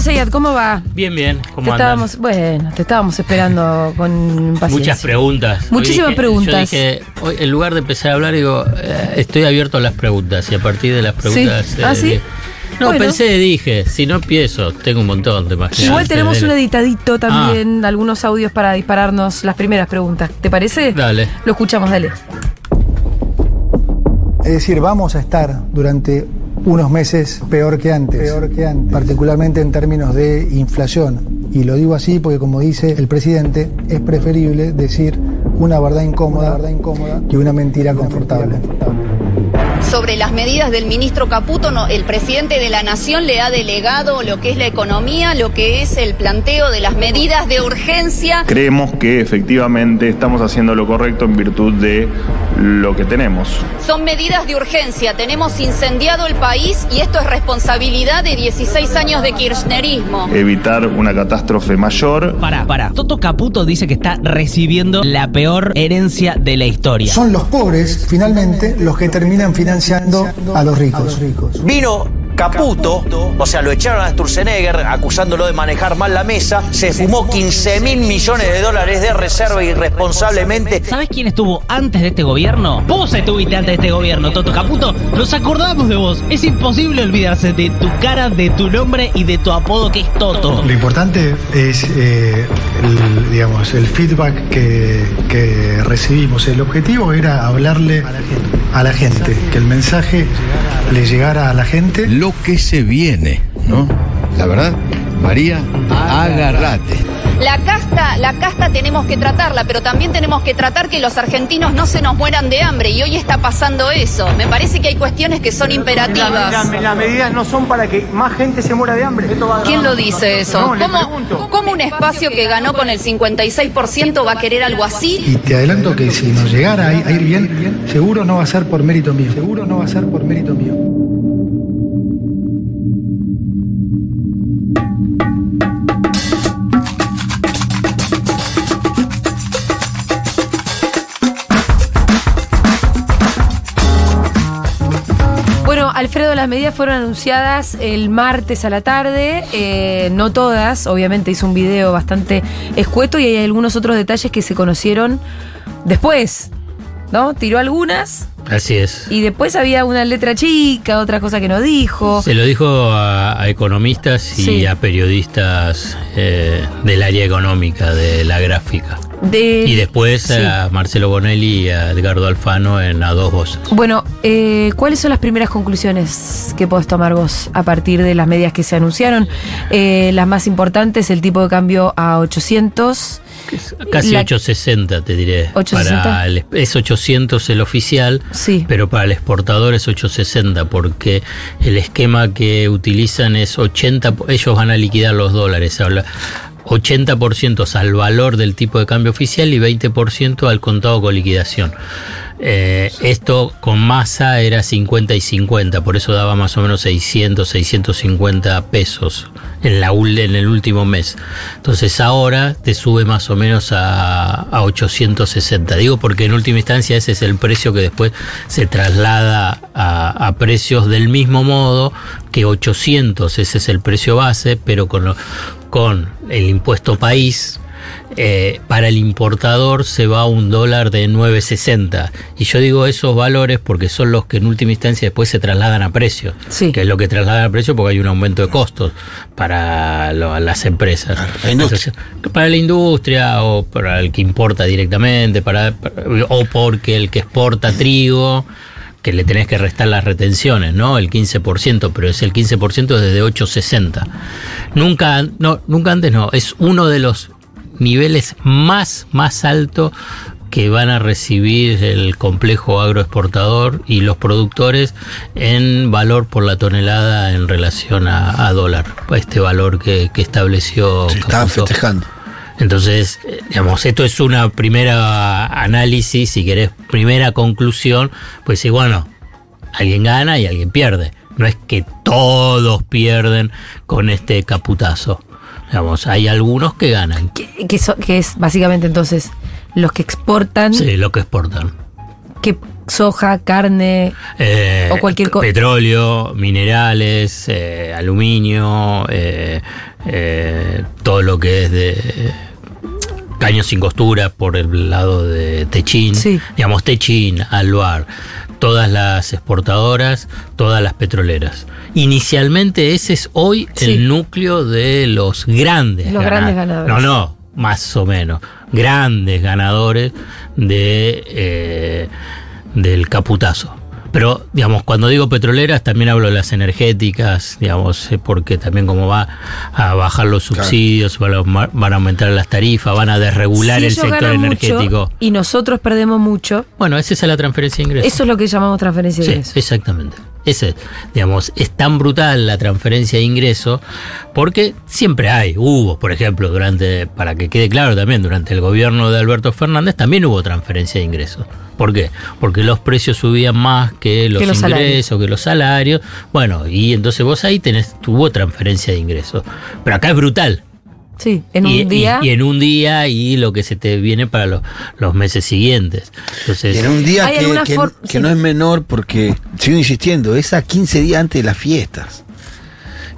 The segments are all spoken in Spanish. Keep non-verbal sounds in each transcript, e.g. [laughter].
Sayat, ¿cómo va? Bien, bien. ¿Cómo te andan? estábamos, bueno, te estábamos esperando con paciencia. Muchas preguntas. Hoy Muchísimas dije- preguntas. Yo dije, hoy, en lugar de empezar a hablar, digo, eh, estoy abierto a las preguntas y a partir de las preguntas. ¿Ah, sí? dije- no, Bueno. pensé, dije, si no empiezo, tengo un montón de más. Igual tenemos un editadito también, algunos audios para dispararnos las primeras preguntas. ¿Te parece? Dale. Lo escuchamos, dale. Es decir, vamos a estar durante unos meses peor que antes, peor que antes, particularmente en términos de inflación. Y lo digo así porque, como dice el presidente, es preferible decir una verdad incómoda, verdad incómoda que una mentira confortable. Sobre las medidas del ministro Caputo, no, el presidente de la Nación le ha delegado lo que es la economía, lo que es el planteo de las medidas de urgencia. Creemos que efectivamente estamos haciendo lo correcto en virtud de lo que tenemos. Son medidas de urgencia. Tenemos incendiado el país y esto es responsabilidad de 16 años de kirchnerismo. Evitar una catástrofe mayor. Para, para. Toto Caputo dice que está recibiendo la peor herencia de la historia. Son los pobres, finalmente, los que terminan financiando a los ricos. Vino Caputo, o sea, lo echaron a Sturzenegger acusándolo de manejar mal la mesa, se fumó 15 mil millones de dólares de reserva irresponsablemente. ¿Sabes quién estuvo antes de este gobierno? Vos estuviste antes de este gobierno, Toto Caputo. Nos acordamos de vos. Es imposible olvidarse de tu cara, de tu nombre y de tu apodo que es Toto. Lo importante es, eh, el, digamos, el feedback que, que recibimos. El objetivo era hablarle a la gente, que el mensaje le llegara a la gente. lo que se viene, ¿no? La verdad, María, agárrate. La casta, la casta tenemos que tratarla, pero también tenemos que tratar que los argentinos no se nos mueran de hambre y hoy está pasando eso. Me parece que hay cuestiones que son imperativas. las medidas no son para que más gente se muera de hambre. ¿Quién lo dice eso? No, ¿Cómo, cómo un espacio que ganó con el 56% va a querer algo así? Y te adelanto que si nos llegara a ir a ir bien, seguro no va a ser por mérito mío. Seguro no va a ser por mérito mío. Las medidas fueron anunciadas el martes a la tarde, eh, no todas, obviamente hizo un video bastante escueto y hay algunos otros detalles que se conocieron después, ¿no? Tiró algunas Así es. y después había una letra chica, otra cosa que no dijo. Se lo dijo a, a economistas y Sí. a periodistas eh, del área económica, de la gráfica. De, Y después sí. a Marcelo Bonelli y a Edgardo Alfano en A Dos Voces. Bueno, eh, ¿cuáles son las primeras conclusiones que podés tomar vos a partir de las medidas que se anunciaron? Eh, las más importantes, el tipo de cambio a 800. Casi La- 860, te diré. 860. Para el- es 800 el oficial, Sí. pero para el exportador es 860, porque el esquema que utilizan es 80, po- ellos van a liquidar los dólares, habla 80% al valor del tipo de cambio oficial y 20% al contado con liquidación. Eh, esto con masa era 50 y 50, por eso daba más o menos 600, 650 pesos en, la, en el último mes. Entonces ahora te sube más o menos a, a 860. Digo porque en última instancia ese es el precio que después se traslada a, a precios del mismo modo que 800, ese es el precio base, pero con, lo- con el impuesto país eh, para el importador se va a un dólar de 9.60. Y yo digo esos valores porque son los que en última instancia después se trasladan a precio. Sí. Que es lo que trasladan a precio porque hay un aumento de costos para lo- las empresas. la industria. Entonces, para la industria o para el que importa directamente, para, para- o porque el que exporta trigo que le tenés que restar las retenciones, ¿no? El 15%, pero es el 15% desde 8.60. Nunca, no, nunca antes no, es uno de los niveles más, más altos que van a recibir el complejo agroexportador y los productores en valor por la tonelada en relación a, a dólar, este valor que, que estableció. Se festejando. Entonces, eh, digamos, esto es una primera análisis, si querés, primera conclusión, pues sí, bueno, alguien gana y alguien pierde. No es que todos pierden con este caputazo. Digamos, hay algunos que ganan. Que, que so- que es básicamente entonces los que exportan Sí, lo que exportan. que soja, carne. Eh, O cualquier co- Petróleo, minerales, eh, aluminio, eh, todo lo que es de caños sin costura por el lado de Techín. Sí. Digamos, Techín, Alvar, todas las exportadoras, todas las petroleras. Inicialmente ese es hoy Sí. el núcleo de los grandes Los grandes ganadores. No, no, más o menos. Grandes ganadores de, eh, del caputazo. Pero, digamos, cuando digo petroleras, también hablo de las energéticas, digamos, eh, porque también como va a bajar los subsidios, van, a, van a aumentar las tarifas, van a desregular Si el sector energético. mucho y nosotros perdemos mucho, Bueno, esa es la transferencia de ingresos. eso es lo que llamamos transferencia de Sí, ingresos. exactamente. Ese, digamos, es tan brutal la transferencia de ingresos porque siempre hay, hubo, por ejemplo, durante, para que quede claro también, durante el gobierno de Alberto Fernández también hubo transferencia de ingresos. ¿Por qué? Porque los precios subían más que los, Que los ingresos, salarios. que los salarios. Bueno, y entonces vos ahí tenés, tuvo transferencia de ingresos. Pero acá es brutal. Sí, en y, un día. y- y en un día y lo que se te viene para los, los meses siguientes. Entonces, En un día que, que- for- que sí. no es menor porque, sigo insistiendo, es a 15 días antes de las fiestas.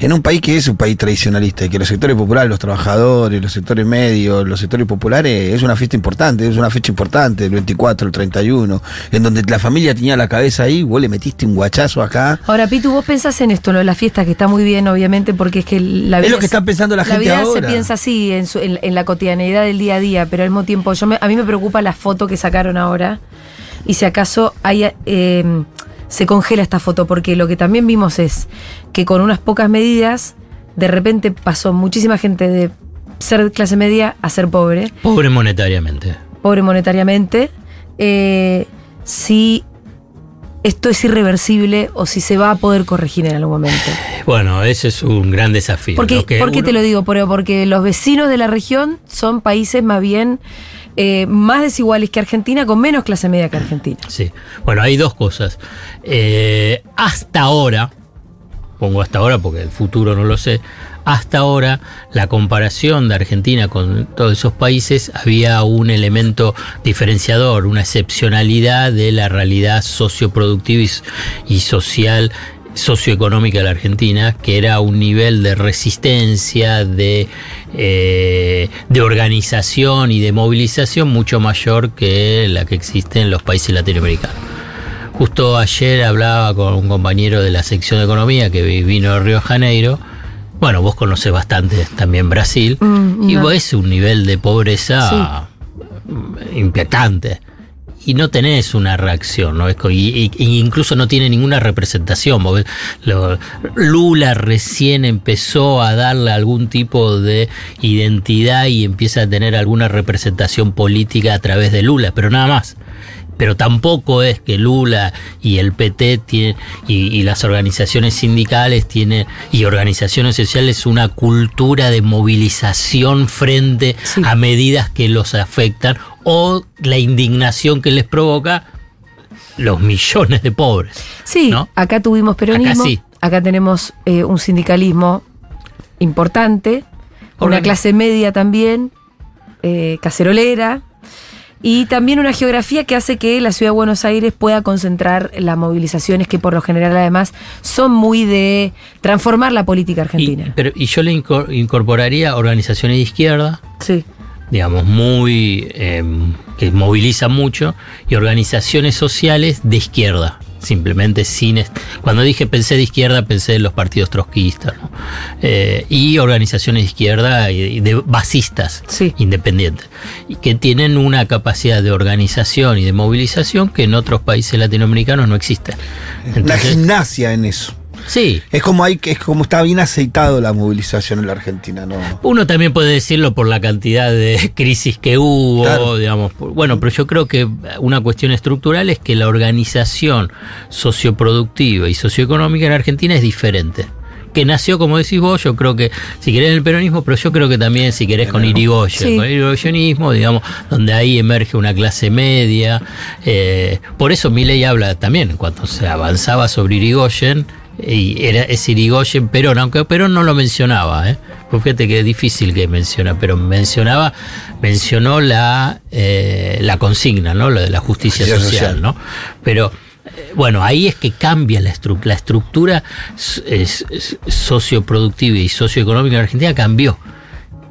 En un país que es un país tradicionalista y que los sectores populares, los trabajadores, los sectores medios, los sectores populares, es una fiesta importante, es una fecha importante, el 24, el 31, en donde la familia tenía la cabeza ahí, vos le metiste un guachazo acá. Ahora, Pitu, vos pensás en esto, lo de la fiesta, que está muy bien, obviamente, porque es que la Es vida. lo que está pensando la gente vida ahora. se piensa así, en, su- en- en la cotidianeidad del día a día, pero al mismo tiempo, yo me- a mí me preocupa la foto que sacaron ahora. Y si acaso hay, eh, se congela esta foto, porque lo que también vimos es que con unas pocas medidas, de repente pasó muchísima gente de ser clase media a ser pobre pobre monetariamente. pobre monetariamente, eh, si esto es irreversible o si se va a poder corregir en algún momento. [sighs] Bueno, ese es un gran desafío. Porque, ¿Por qué uno- te lo digo? Porque los vecinos de la región son países más bien eh, más desiguales que Argentina, con menos clase media que Argentina. Sí. Bueno, hay dos cosas. Eh, hasta ahora, pongo hasta ahora porque el futuro no lo sé, hasta ahora la comparación de Argentina con todos esos países había un elemento diferenciador, una excepcionalidad de la realidad socioproductiva y, y social socioeconómica de la Argentina, que era un nivel de resistencia, de, eh, de organización y de movilización mucho mayor que la que existe en los países latinoamericanos. Justo ayer hablaba con un compañero de la sección de economía que vi- vino de Río Janeiro. Bueno, vos conocés bastante también Brasil. Mm, y ves un nivel de pobreza impactante. Y no tenés una reacción, ¿no? Y, y- incluso no tiene ninguna representación. Lula recién empezó a darle algún tipo de identidad y empieza a tener alguna representación política a través de Lula, pero nada más pero tampoco es que Lula y el PT tienen, y, y las organizaciones sindicales tienen y organizaciones sociales una cultura de movilización frente Sí. a medidas que los afectan o la indignación que les provoca los millones de pobres. Sí, ¿No? acá tuvimos peronismo, Acá sí. acá tenemos eh, un sindicalismo importante, una clase media también, eh, cacerolera, y también una geografía que hace que la ciudad de Buenos Aires pueda concentrar las movilizaciones que por lo general además son muy de transformar la política Y, argentina. pero, y yo le incor- incorporaría organizaciones de izquierda, sí. digamos, muy. eh, que movilizan mucho, y organizaciones sociales de izquierda. Simplemente sin. est- Cuando dije pensé de izquierda, pensé en los partidos trotskistas, ¿no? Eh, y organizaciones de izquierda y y de basistas Sí. independientes. Y que tienen una capacidad de organización y de movilización que en otros países latinoamericanos no existe. Una Entonces, gimnasia en eso. Sí. Es como hay que es como está bien aceitado la movilización en la Argentina, ¿no? Uno también puede decirlo por la cantidad de [laughs] crisis que hubo, Claro. digamos. Bueno, pero yo creo que una cuestión estructural es que la organización socioproductiva y socioeconómica en Argentina es diferente. Que nació, como decís vos, yo creo que, si querés, en el peronismo, pero yo creo que también, si querés, con Irigoyen, Sí. con el irigoyenismo, digamos, donde ahí emerge una clase media. eh, por eso Milei habla también, cuando se avanzaba sobre Irigoyen, y era ese Irigoyen Perón, aunque Perón no lo mencionaba, ¿eh? Pues fíjate que es difícil que menciona, pero mencionaba, mencionó la, eh, la consigna, ¿no? Lo de la justicia, Justicia social, social. ¿no? Pero eh, bueno, ahí es que cambia la, estru- la estructura es- es socioproductiva y socioeconómica en Argentina cambió.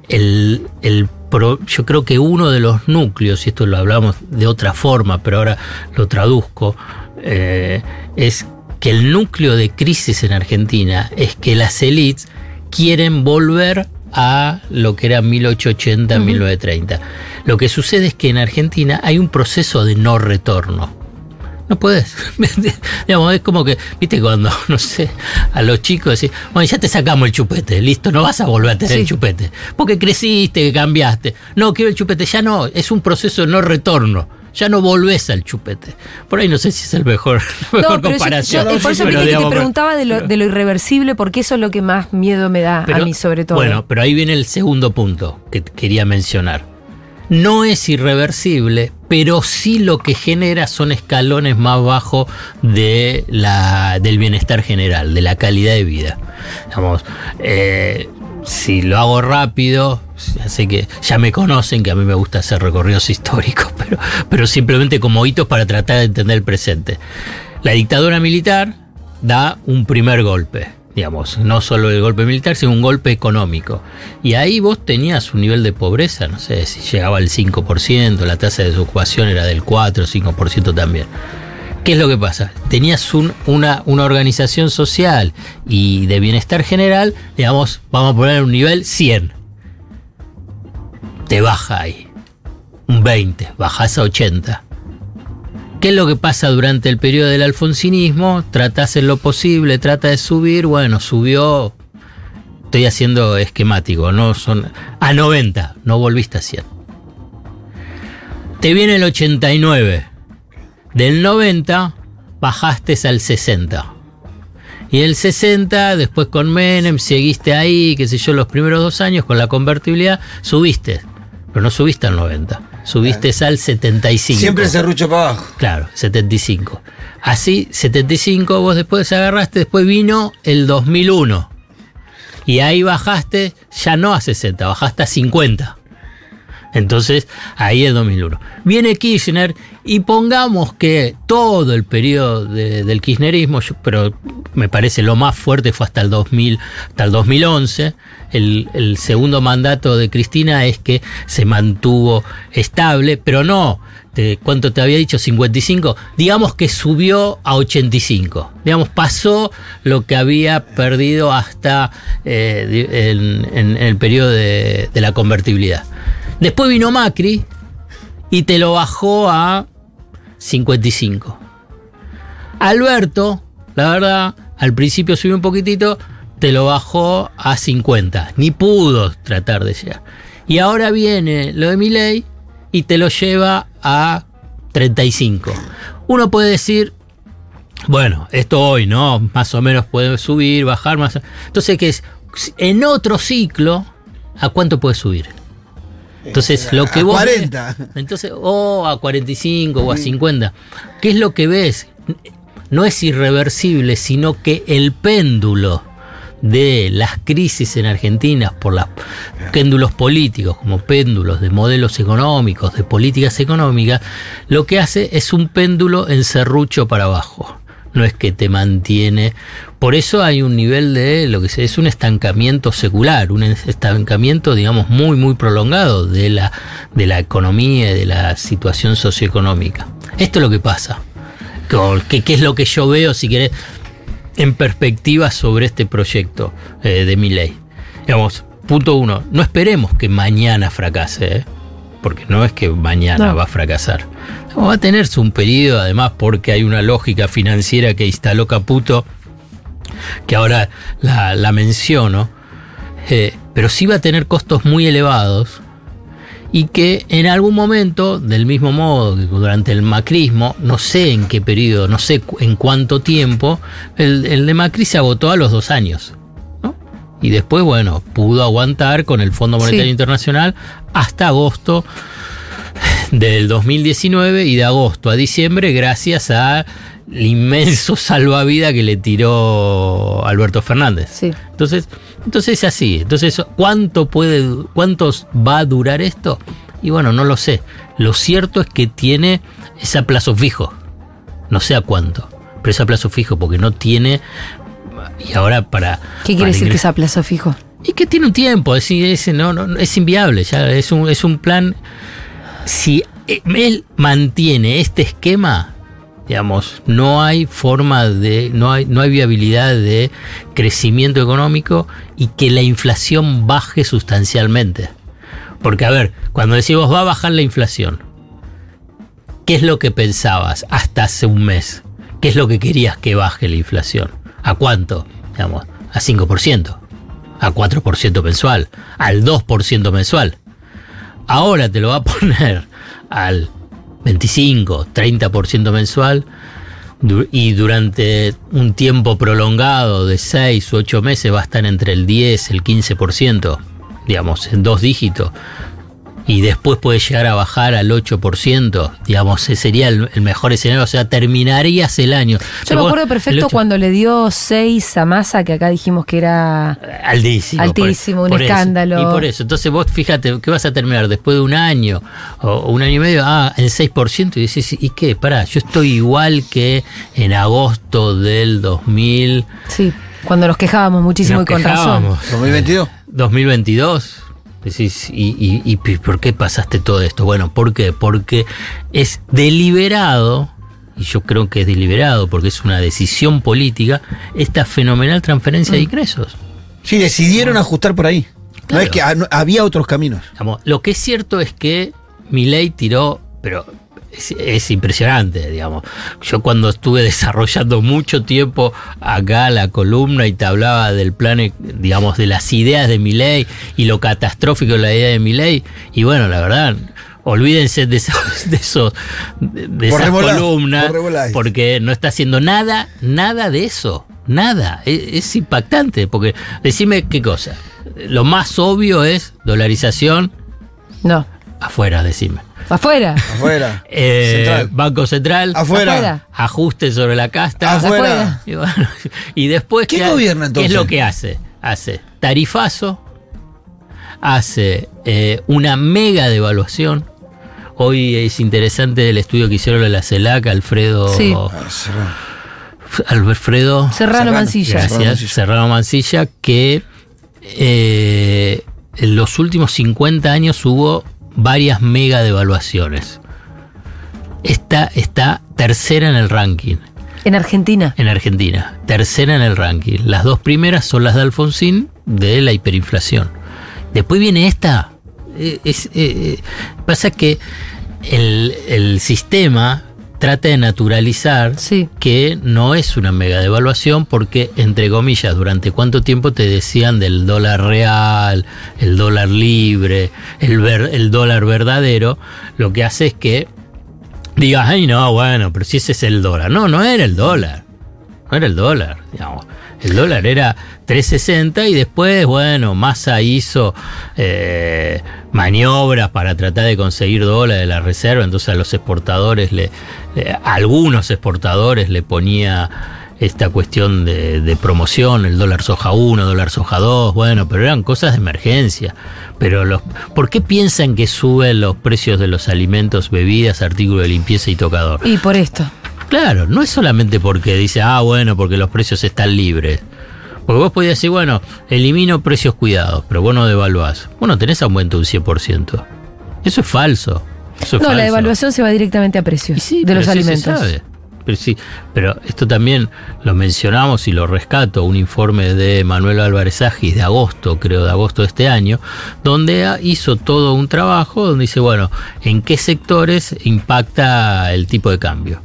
El, el pro- yo creo que uno de los núcleos, y esto lo hablamos de otra forma, pero ahora lo traduzco, eh, es que el núcleo de crisis en Argentina es que las élites quieren volver a lo que era 1880, 1930. Lo que sucede es que en Argentina hay un proceso de no retorno. No puedes. [laughs] Digamos, es como que, viste, cuando, [laughs] no sé, a los chicos decís, bueno, ya te sacamos el chupete, listo, no vas a volver a tener Sí. el chupete. Porque creciste, que cambiaste. No, quiero el chupete, ya no, es un proceso de no retorno. Ya no volvés al chupete. Por ahí no sé si es el mejor, [laughs] la mejor No, pero yo- comparación. yo- por eso pero que te preguntaba de lo, de lo irreversible, porque eso es lo que más miedo me da a mí, sobre todo. Bueno, pero ahí viene el segundo punto que quería mencionar. No es irreversible, pero sí lo que genera son escalones más bajos de la, del bienestar general, de la calidad de vida. Digamos, eh, si lo hago rápido, así que ya me conocen que a mí me gusta hacer recorridos históricos, [laughs] pero, pero simplemente como hitos para tratar de entender el presente. La dictadura militar da un primer golpe, digamos, no solo el golpe militar, sino un golpe económico. Y ahí vos tenías un nivel de pobreza, no sé si llegaba al 5%, la tasa de desocupación era del 4 o 5% también. ¿Qué es lo que pasa? Tenías un- una, una organización social y de bienestar general, digamos, vamos a poner un nivel 100. Te baja ahí. Un 20, bajás a 80. ¿Qué es lo que pasa durante el periodo del alfonsinismo? Tratás en lo posible, trata de subir, bueno, subió, estoy haciendo esquemático, no son a 90, no volviste a 100. Te viene el 89, del 90 bajaste al 60. Y el 60, después con Menem, seguiste ahí, qué sé yo, los primeros dos años con la convertibilidad, subiste, pero no subiste al 90, subiste al 75. Siempre serrucho para abajo. Claro, 75. Así, 75 vos después agarraste, después vino el 2001. Y ahí bajaste ya no a 60, bajaste a 50. Entonces, ahí es 2001. Viene Kirchner y pongamos que todo el periodo de- del kirchnerismo, pero me parece lo más fuerte fue hasta el 2000, hasta el 2011. El, el segundo mandato de Cristina es que se mantuvo estable, pero no, ¿cuánto te había dicho? 55. Digamos que subió a 85. Digamos, pasó lo que había perdido hasta eh, en, el periodo de la convertibilidad. Después vino Macri y te lo bajó a 55. Alberto, la verdad, al principio subió un poquitito, te lo bajó a 50. Ni pudo tratar de llegar. Y ahora viene lo de Milei y te lo lleva a 35. Uno puede decir, bueno, esto hoy, ¿no? Más o menos puede subir, bajar más. Entonces, ¿qué es? En otro ciclo, ¿a cuánto puede subir? Entonces, lo que A vos. 40. Entonces, o a 45 o a 50. ¿Qué es lo que ves? No es irreversible, sino que el péndulo de las crisis en Argentina por los péndulos políticos, como péndulos de modelos económicos, de políticas económicas, lo que hace es un péndulo en serrucho para abajo. No es que te mantiene. Por eso hay un nivel de lo que se- es un estancamiento secular, un estancamiento, digamos, muy, muy prolongado de la, de la economía y de la situación socioeconómica. Esto es lo que pasa. ¿Qué, qué es lo que yo veo, si querés, en perspectiva sobre este proyecto eh, de mi ley? Digamos, punto uno, no esperemos que mañana fracase, ¿eh? Porque no es que mañana No. va a fracasar. No, va a tenerse un periodo, además, porque hay una lógica financiera que instaló Caputo que ahora la, la menciono, eh, pero sí va a tener costos muy elevados y que en algún momento, del mismo modo que durante el macrismo, no sé en qué periodo, no sé en cuánto tiempo, el, el de Macri se agotó a los dos años. ¿no? Y después, bueno, pudo aguantar con el Fondo Monetario Sí. Internacional hasta agosto del 2019 y de agosto a diciembre gracias al inmenso salvavidas que le tiró Alberto Fernández. Sí. Entonces, entonces es así. Entonces, ¿cuánto puede, cuántos va a durar esto? Y bueno, no lo sé. Lo cierto es que tiene ese a plazo fijo. No sé a cuánto, pero es a plazo fijo porque no tiene. Y ahora para. ¿Qué quiere para decir que es a plazo fijo? Y que tiene un tiempo, es, es, no, no, es inviable, ya es un, es un plan. Si él mantiene este esquema, digamos, no hay forma de, no hay, no hay viabilidad de crecimiento económico y que la inflación baje sustancialmente. Porque, a ver, cuando decimos va a bajar la inflación, ¿qué es lo que pensabas hasta hace un mes? ¿Qué es lo que querías que baje la inflación? ¿A cuánto? Digamos, a 5%, a 4% mensual, al 2% mensual. Ahora te lo va a [laughs] poner al 25, 30% mensual y durante un tiempo prolongado de 6 u 8 meses va a estar entre el 10, el 15%, digamos, en dos dígitos. Y después puede llegar a bajar al 8%, digamos, ese sería el, el mejor escenario, o sea, terminarías el año. Yo me acuerdo perfecto cuando le dio 6 a Massa, que acá dijimos que era Altísimo. Altísimo, un escándalo. Y por eso. Entonces vos fíjate que vas a terminar después de un año o, o un año y medio, ah, en 6%, y decís, ¿y qué? Pará, yo estoy igual que en agosto del 2000. Sí, cuando nos quejábamos muchísimo Nos y con quejábamos. razón. 2022. 2022. Decís, ¿y, y, y por qué pasaste todo esto? Bueno, ¿por qué? Porque es deliberado, y yo creo que es deliberado porque es una decisión política, esta fenomenal transferencia Mm. de ingresos. Sí, decidieron ajustar por ahí. No es que ah, había otros caminos. Digamos, lo que es cierto es que Milei tiró, pero es, es impresionante, digamos. Yo cuando estuve [laughs] desarrollando mucho tiempo acá la columna y te hablaba del plan, digamos, de las ideas de Milei y lo catastrófico de la idea de Milei, y bueno, la verdad, olvídense de esos, [laughs] de esos, de esas columnas, porque no está haciendo nada, nada de eso. Nada, es, es impactante, porque decime qué cosa. Lo más obvio es dolarización No, afuera, decime. Afuera. Afuera. Eh, Central. Banco Central, Afuera. Afuera. ajuste sobre la casta. Afuera. Y, bueno, [laughs] y después, ¿Quién ha- gobierna, ¿Qué entonces? es lo que hace? Hace tarifazo, hace eh, una mega devaluación. Hoy es interesante el estudio que hicieron de la CELAC, Alfredo. Sí. Alfredo. Serrano Serrano. Mancilla. Serrano Gracias, Mancilla. Serrano Mancilla, que eh, en los últimos 50 años hubo varias mega devaluaciones. Esta está tercera en el ranking En Argentina. en Argentina, tercera en el ranking. Las dos primeras son las de Alfonsín de la hiperinflación. Después viene esta. Eh, es- eh, eh, pasa que el, el sistema trata de naturalizar Sí. que no es una mega devaluación porque, entre comillas, durante cuánto tiempo te decían del dólar real, el dólar libre, el, ver- el dólar verdadero, lo que hace es que digas, ay no, bueno, pero si ese es el dólar. No, no era el dólar. No era el dólar, digamos. El dólar era 3.60 y después, bueno, Massa hizo eh, maniobras para tratar de conseguir dólares de la reserva, entonces a los exportadores, le, a algunos exportadores le ponía esta cuestión de, de promoción, el dólar soja 1, dólar soja 2, bueno, pero eran cosas de emergencia. Pero los, ¿por qué piensan que suben los precios de los alimentos, bebidas, artículos de limpieza y tocador? Y por esto. Claro, no es solamente porque dice, ah, bueno, porque los precios están libres. Porque vos podías decir, bueno, elimino precios cuidados, pero vos no devaluás. Bueno, tenés aumento de un 100%. Eso es falso. Eso es No, la devaluación se va directamente a precios sí, de los sí se alimentos. sabe. Pero sí, pero esto también lo mencionamos y lo rescato, un informe de Manuel Álvarez Agis de agosto, creo, de agosto de este año, donde hizo todo un trabajo donde dice, bueno, ¿en qué sectores impacta el tipo de cambio?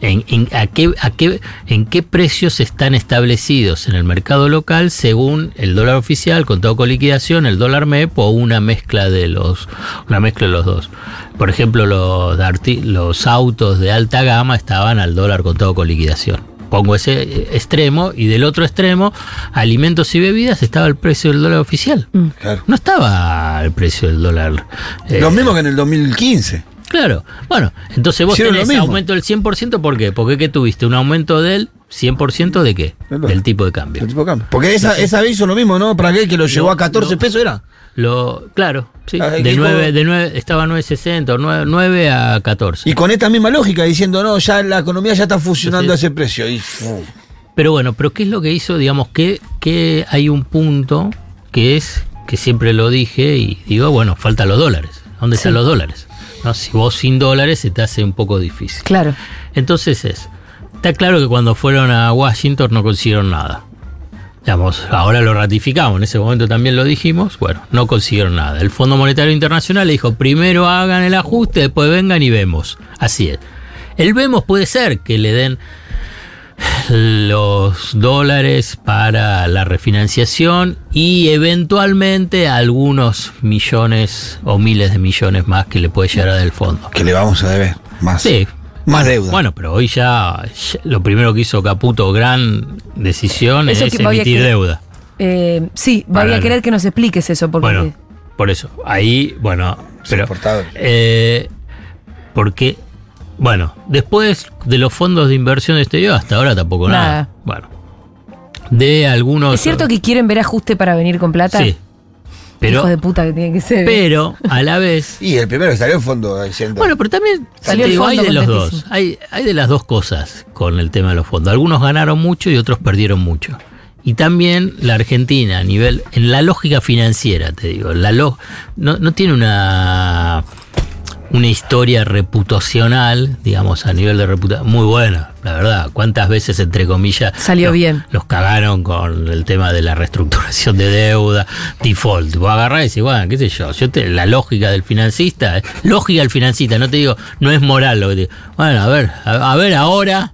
En, en- a qué, a qué- ¿En qué precios están establecidos en el mercado local según el dólar oficial, contado con liquidación, el dólar MEP o una mezcla de los, una mezcla de los dos? Por ejemplo, los, arti- los autos de alta gama estaban al dólar contado con liquidación. Pongo ese eh, extremo y del otro extremo, alimentos y bebidas, estaba el precio del dólar oficial. Claro. No estaba el precio del dólar. eh, Lo mismo que en el 2015. Claro. Bueno, entonces vos Hicieron tenés aumento del 100%, ¿por qué? Porque ¿qué tuviste? ¿Un aumento del 100% de qué? Del tipo de cambio. El tipo de cambio. Porque esa, esa vez hizo lo mismo, ¿no? Para aquel que lo llevó a 14 lo- pesos era. Lo, claro, sí. Ah, de dijo- 9, de 9, estaba a 9.60 o 9, 9 a 14. Y con esta misma lógica, diciendo, no, ya la economía ya está funcionando Entonces- a ese precio. Y, Pero bueno, pero ¿qué es lo que hizo? Digamos que, que hay un punto que es, que siempre lo dije y digo, bueno, faltan los dólares. ¿Dónde están los dólares? ¿No? Si vos sin dólares se te hace un poco difícil. Claro. Entonces es, está claro que cuando fueron a Washington no consiguieron nada. Digamos, ahora lo ratificamos, en ese momento también lo dijimos, bueno, no consiguieron nada. El Fondo Monetario Internacional le dijo, primero hagan el ajuste, después vengan y vemos. Así es. El vemos puede ser que le den los dólares para la refinanciación y eventualmente algunos millones o miles de millones más que le puede llegar del fondo. que le vamos a deber más. Sí. Más deuda. Bueno, pero hoy ya, ya lo primero que hizo Caputo, gran decisión, Eso es que emitir que- deuda. Eh, sí, voy a querer que nos expliques eso, porque Bueno, por eso, ahí, bueno, pero... Eh, porque, bueno, después de los fondos de inversión de exterior, hasta ahora tampoco nada. Nada. Bueno, de algunos... ¿es cierto que quieren ver ajuste para venir con plata? Sí. Pero, Hijos de puta que tienen que ser. ¿eh? pero a la vez... [laughs] Y el primero que salió en fondo diciendo. Bueno, pero también Salió el digo, hay fondo de los dos. Hay, hay de las dos cosas con el tema de los fondos. Algunos ganaron mucho y otros perdieron mucho. Y también la Argentina, a nivel, en la lógica financiera, te digo, la lo- no, no tiene una, una historia reputacional, digamos, a nivel de reputación, muy buena, la verdad. ¿Cuántas veces, entre comillas, Salió los- bien. los cagaron con el tema de la reestructuración de deuda, default. Vos agarrás y decís, bueno, qué sé yo, yo te- la lógica del financista, eh, lógica del financista, no te digo, no es moral lo que te digo. Bueno, a ver, a, a ver ahora,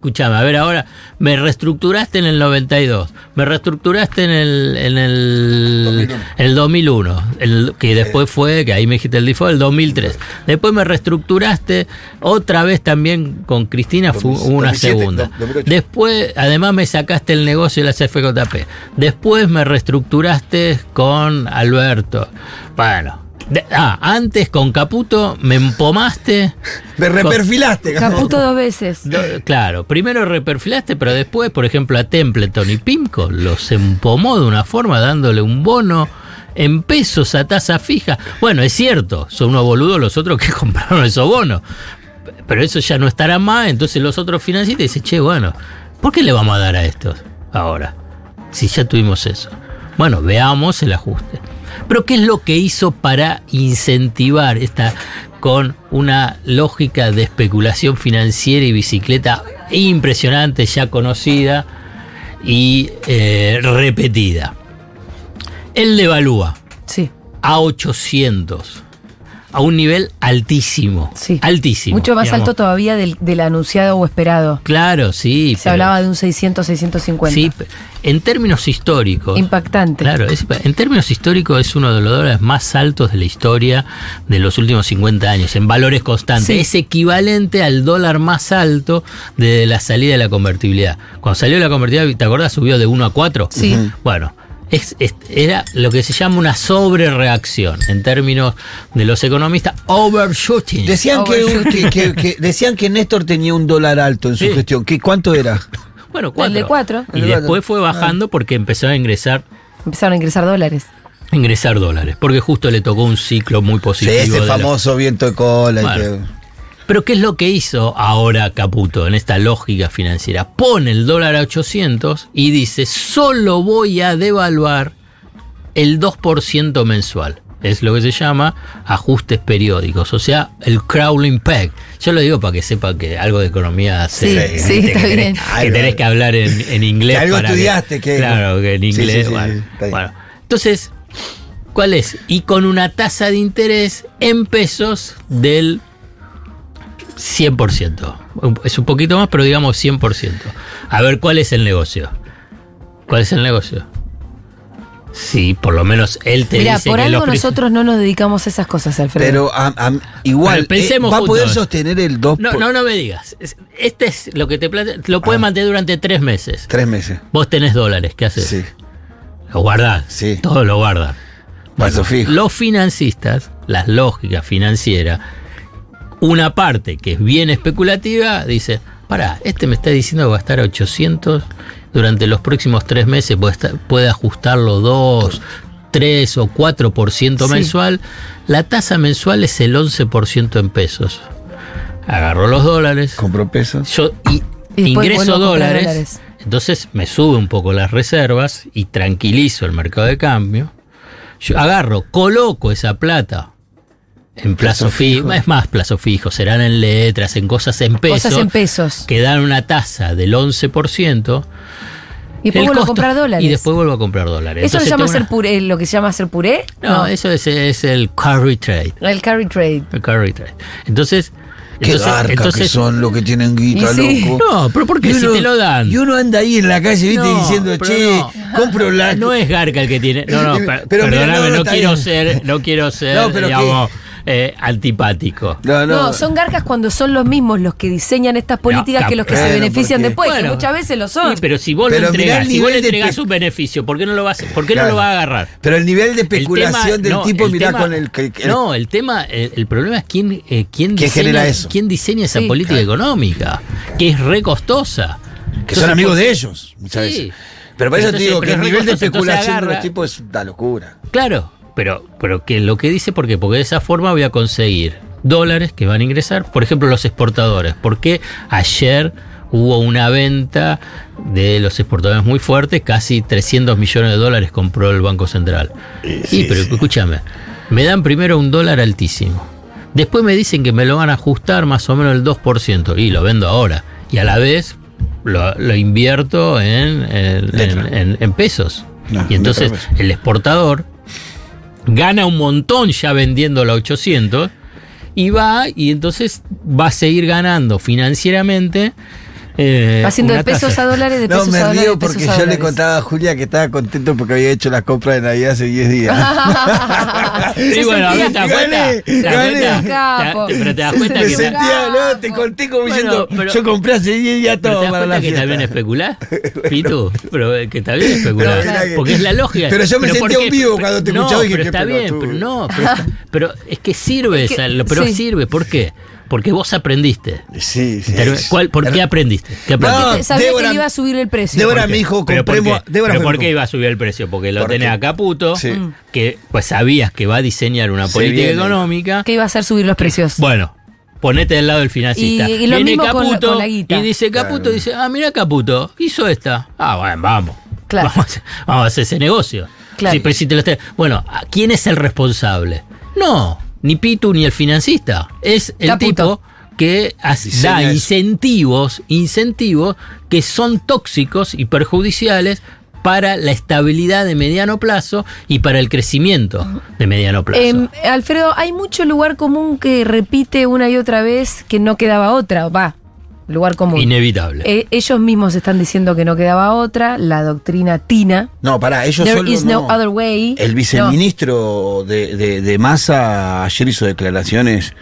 escúchame, a ver ahora, me reestructuraste en el 92, me reestructuraste en el, en el, en el 2001, el, que después fue, que ahí me dijiste el default, el 2003. Después me reestructuraste otra vez también con Cristina, fue 2007, una 2007, segunda. 2008. Después, además me sacaste el negocio de la CFJP. Después me reestructuraste con Alberto. Bueno. De- ah, antes con Caputo me empomaste. Me reperfilaste, Caputo dos veces. Do- Claro, primero reperfilaste, pero después, por ejemplo, a Templeton y Pimco los empomó de una forma dándole un bono en pesos a tasa fija. Bueno, es cierto, son unos boludos los otros que [laughs] compraron esos bonos. Pero eso ya no estará más, entonces los otros financistas dicen, che, bueno, ¿por qué le vamos a dar a estos ahora? Si ya tuvimos eso. Bueno, veamos el ajuste. Pero ¿qué es lo que hizo para incentivar esta con una lógica de especulación financiera y bicicleta impresionante, ya conocida y eh, repetida? Él devalúa Sí, a 800, a un nivel altísimo. sí. Altísimo. Mucho más digamos. alto todavía del, del anunciado o esperado. Claro, sí. Se pero- hablaba de un 600, 650. Sí, en términos históricos. Impactante. Claro, es- en términos históricos es uno de los dólares más altos de la historia de los últimos 50 años, en valores constantes. Sí. Es equivalente al dólar más alto de la salida de la convertibilidad. Cuando salió la convertibilidad, ¿te acordás? Subió de 1 a 4. Sí. Bueno. Es- es- era lo que se llama una sobrereacción en términos de los economistas overshooting. Decían que, que- que- que- [laughs] decían que Néstor tenía un dólar alto en su Sí. gestión. ¿Qué, ¿Cuánto era? bueno, El cuatro. de cuatro. Y El de cuatro. después fue bajando porque empezó a ingresar Empezaron a ingresar dólares. ingresar dólares, porque justo le tocó un ciclo muy Sí, positivo. ese de la- famoso viento de cola. y Bueno. Que- Pero ¿qué es lo que hizo ahora Caputo en esta lógica financiera? Pone el dólar a 800 y dice, solo voy a devaluar el 2% mensual. Es lo que se llama ajustes periódicos, o sea, el crawling peg. Yo lo digo para que sepa que algo de economía Sí, se- sí, viste, está que tenés, bien. que tenés que hablar en, en inglés. Que algo para estudiaste, que- Claro, que en inglés. sí, bueno, bueno. entonces, ¿cuál es? Y con una tasa de interés en pesos del 100%. Un- Es un poquito más, pero digamos 100%. A ver, ¿cuál es el negocio? ¿Cuál es el negocio? Sí, por lo menos él te Mira, dice por que algo los nosotros no nos dedicamos a esas cosas, Alfredo. Pero igual, Pero pensemos eh, va a poder sostener el 2 No, por- no, no me digas. Es- Este es lo que te plantea. Lo puedes Ah. mantener durante tres meses. tres meses. Vos tenés dólares, ¿qué haces? Sí. Lo guardás. Sí. Todo lo guardas. Plazo fijo. Los financistas, las lógicas financieras, una parte que es bien especulativa, dice, pará, este me está diciendo que va a estar a 800 durante los próximos tres meses, puede, estar- puede ajustarlo 2, 3 o 4% Sí. mensual. La tasa mensual es el 11% en pesos. Agarro los dólares, Compró pesos. yo y- ingreso dólares, dólares. entonces me sube un poco las reservas y tranquilizo el mercado de cambio. Yo agarro, coloco esa plata en plazo, Plazo fijo, fijo. es más plazo fijo, serán en letras, en cosas en pesos, Cosas en pesos. que dan una tasa del 11%. Y después el vuelvo a comprar dólares. Y después vuelvo a comprar dólares. ¿Eso se llama una- puré, lo que se llama hacer puré? No, eso es, es el carry trade. El carry trade. El carry trade. Entonces, Qué entonces, garca entonces que son los que tienen guita, sí. loco. No, pero ¿por qué Y si uno- te lo dan? Y uno anda ahí en la calle, viste, No, diciendo, che, no. compro la. No es Garca el que tiene. No, no, per- [laughs] Pero perdóname, no, no, no, está quiero bien. ser, no quiero ser, No, pero digamos, eh, antipático. No, No, no. son garcas cuando son los mismos los que diseñan estas políticas que los que se benefician porque- después, que muchas veces lo son. Sí, pero si vos Pero lo entregás, el si vos le entregás un beneficio, ¿por qué no lo vas, por qué no lo vas a agarrar? Pero el nivel de El tema- especulación del no, tipo, el mirá tema- con el. que- que- no, el tema, el, el problema es quién, eh, quién, ¿Quién diseña, genera eso? quién diseña esa Sí. política económica, que es re costosa. que son amigos de ellos, muchas Sí. veces. Pero por eso te digo que el nivel de especulación de los tipos es una locura. Claro, pero, pero que lo que dice, ¿por qué? Porque de esa forma voy a conseguir dólares que van a ingresar, por ejemplo, los exportadores. Porque ayer hubo una venta de los exportadores muy fuerte, casi 300 millones de dólares compró el Banco Central. Sí, pero escúchame, me dan primero un dólar altísimo. Después me dicen que me lo van a ajustar más o menos el 2% y lo vendo ahora. Y a la vez lo, lo invierto en, en- Letra. en- en- en pesos. No, y entonces el exportador gana un montón ya vendiéndolo a 800 y va y entonces va a seguir ganando financieramente. Eh, Haciendo de pesos a dólares, de No, pesos me a dólares. río porque yo le contaba a Julia que estaba contento porque había hecho la compra de Navidad hace 10 días. [laughs] Sí, Se bueno, a ver, ¿te das cuenta? Pero te das Se cuenta Me que... sentía, no, te conté como Bueno, diciendo, pero- yo compré hace 10 días Pero todo te das para la que también especulás, [laughs] Pitu, pero que. Pero mirá que- porque es la lógica. Pero yo me ¿por sentía un vivo cuando te no, escuchaba y dije, pero está bien, pero no, pero, está- pero es que sirve, pero sirve, ¿por qué? Porque vos aprendiste. Sí, sí. ¿Cuál- ¿Por qué aprendiste? ¿Qué aprendiste? No, Sabía Débora- que le iba a subir el precio. Débora me dijo, ¿Pero por compremos. qué? Débora ¿Pero por qué iba a subir el precio? Porque lo ¿Por tenés a Caputo, Sí. Mm. que pues sabías que va a diseñar una Se política viene. económica. Que iba a hacer subir los precios. Bueno, ponete del lado del financista. Y- y lo Viene mismo con la- Caputo con la guita. y dice Caputo, Claro. dice, ah, mira Caputo, hizo esta. Ah, bueno, vamos. Claro. Vamos, a hacer, vamos a hacer ese negocio. Claro. Sí, pero si te lo esté- Bueno, ¿a ¿quién es el responsable? No, ni Pitu ni el financista. Es el tipo que da incentivos, incentivos que son tóxicos y perjudiciales para la estabilidad de mediano plazo y para el crecimiento de mediano plazo. Em, Alfredo, hay mucho lugar común que repite una y otra vez que no quedaba otra. Va, lugar común. Inevitable. Eh, ellos mismos están diciendo que no quedaba otra, la doctrina Tina. No, pará, ellos There solo is no, no. other way. El viceministro de, de, de Massa ayer hizo declaraciones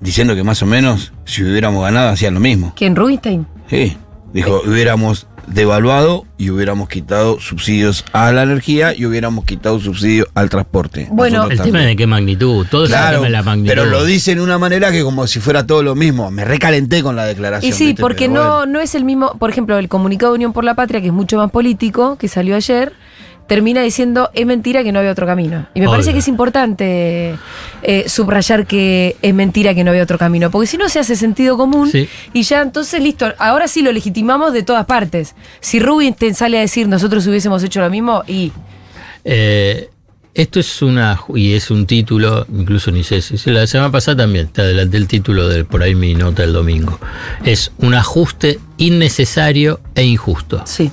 diciendo que más o menos si hubiéramos ganado hacían lo mismo. ¿Quién? Rubinstein. Sí, dijo, hubiéramos devaluado y hubiéramos quitado subsidios a la energía y hubiéramos quitado subsidios al transporte. Bueno, Nosotros el tema es de qué magnitud, todo es el Claro, tema de la magnitud. pero lo dice en una manera que como si fuera todo lo mismo. Me recalenté con la declaración. Y sí, ¿viste? porque Pero no, bueno. no es el mismo, por ejemplo, el comunicado de Unión por la Patria, que es mucho más político, que salió ayer, termina diciendo es mentira que no había otro camino. Y me Obvio. parece que es importante eh, subrayar que es mentira que no había otro camino, porque si no se hace sentido común Sí. y ya entonces listo, ahora sí lo legitimamos de todas partes. Si Rubinstein sale a decir nosotros hubiésemos hecho lo mismo y Eh, esto es una y es un título, incluso ni sé si la semana pasada también te adelanté el título de por ahí mi nota del domingo. Es un ajuste innecesario e injusto. sí.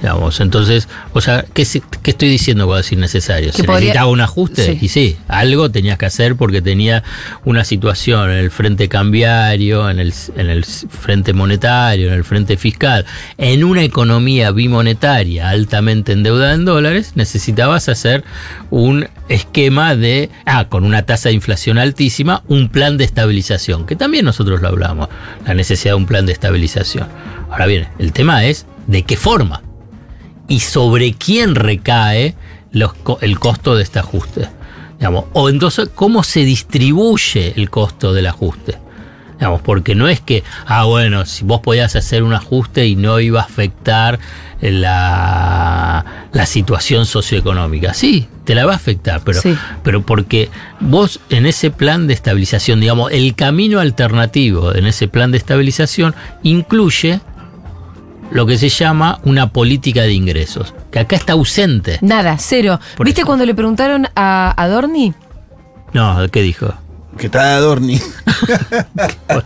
Digamos, entonces, o sea, ¿qué, estoy diciendo cuando decir necesario? ¿Se podría- necesitaba un ajuste? Sí. Y sí, algo tenías que hacer porque tenía una situación en el frente cambiario, en el, en el frente monetario, en el frente fiscal, en una economía bimonetaria altamente endeudada en dólares, necesitabas hacer un esquema de, ah, con una tasa de inflación altísima, un plan de estabilización, que también nosotros lo hablamos, la necesidad de un plan de estabilización. Ahora bien, el tema es de qué forma y sobre quién recae los el costo de este ajuste. Digamos, o entonces, ¿cómo se distribuye el costo del ajuste? Digamos, porque no es que, ah, bueno, si vos podías hacer un ajuste y no iba a afectar la, la situación socioeconómica. Sí, te la va a afectar, pero, Sí. pero porque vos en ese plan de estabilización, digamos, el camino alternativo en ese plan de estabilización incluye lo que se llama una política de ingresos, que acá está ausente. Nada, cero. Por ¿Viste eso. cuando le preguntaron a Adorni? No, ¿qué dijo? Que está Adorni.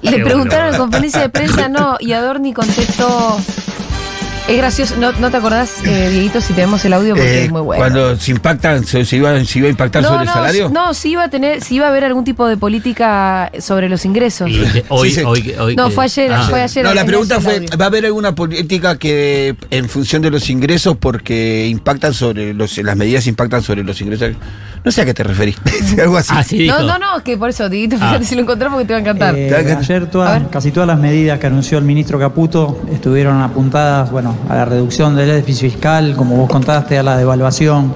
Le [laughs] preguntaron en conferencia de prensa, no, y Adorni contestó. Es gracioso, ¿no, no te acordás, eh, Dieguito, si tenemos el audio? Porque Eh, es muy bueno. Cuando se impactan, se, se iba, se iba a impactar no, sobre no, el salario. no, si iba a tener, si iba a haber algún tipo de política sobre los ingresos. Y hoy, Sí, sí. hoy, hoy- No, fue ayer, Ah. fue ayer. No, la pregunta fue. ¿va a haber alguna política que en función de los ingresos, porque impactan sobre los, las medidas impactan sobre los ingresos? No sé a qué te referís. [laughs] Algo así. Ah, sí dijo. No, no, no, que por eso, Dieguito, Ah. fíjate si lo encontramos porque te va a encantar. Eh, Te va a encantar. ayer todas- casi todas las medidas que anunció el ministro Caputo estuvieron apuntadas bueno, a la reducción del déficit fiscal, como vos contaste, a la devaluación.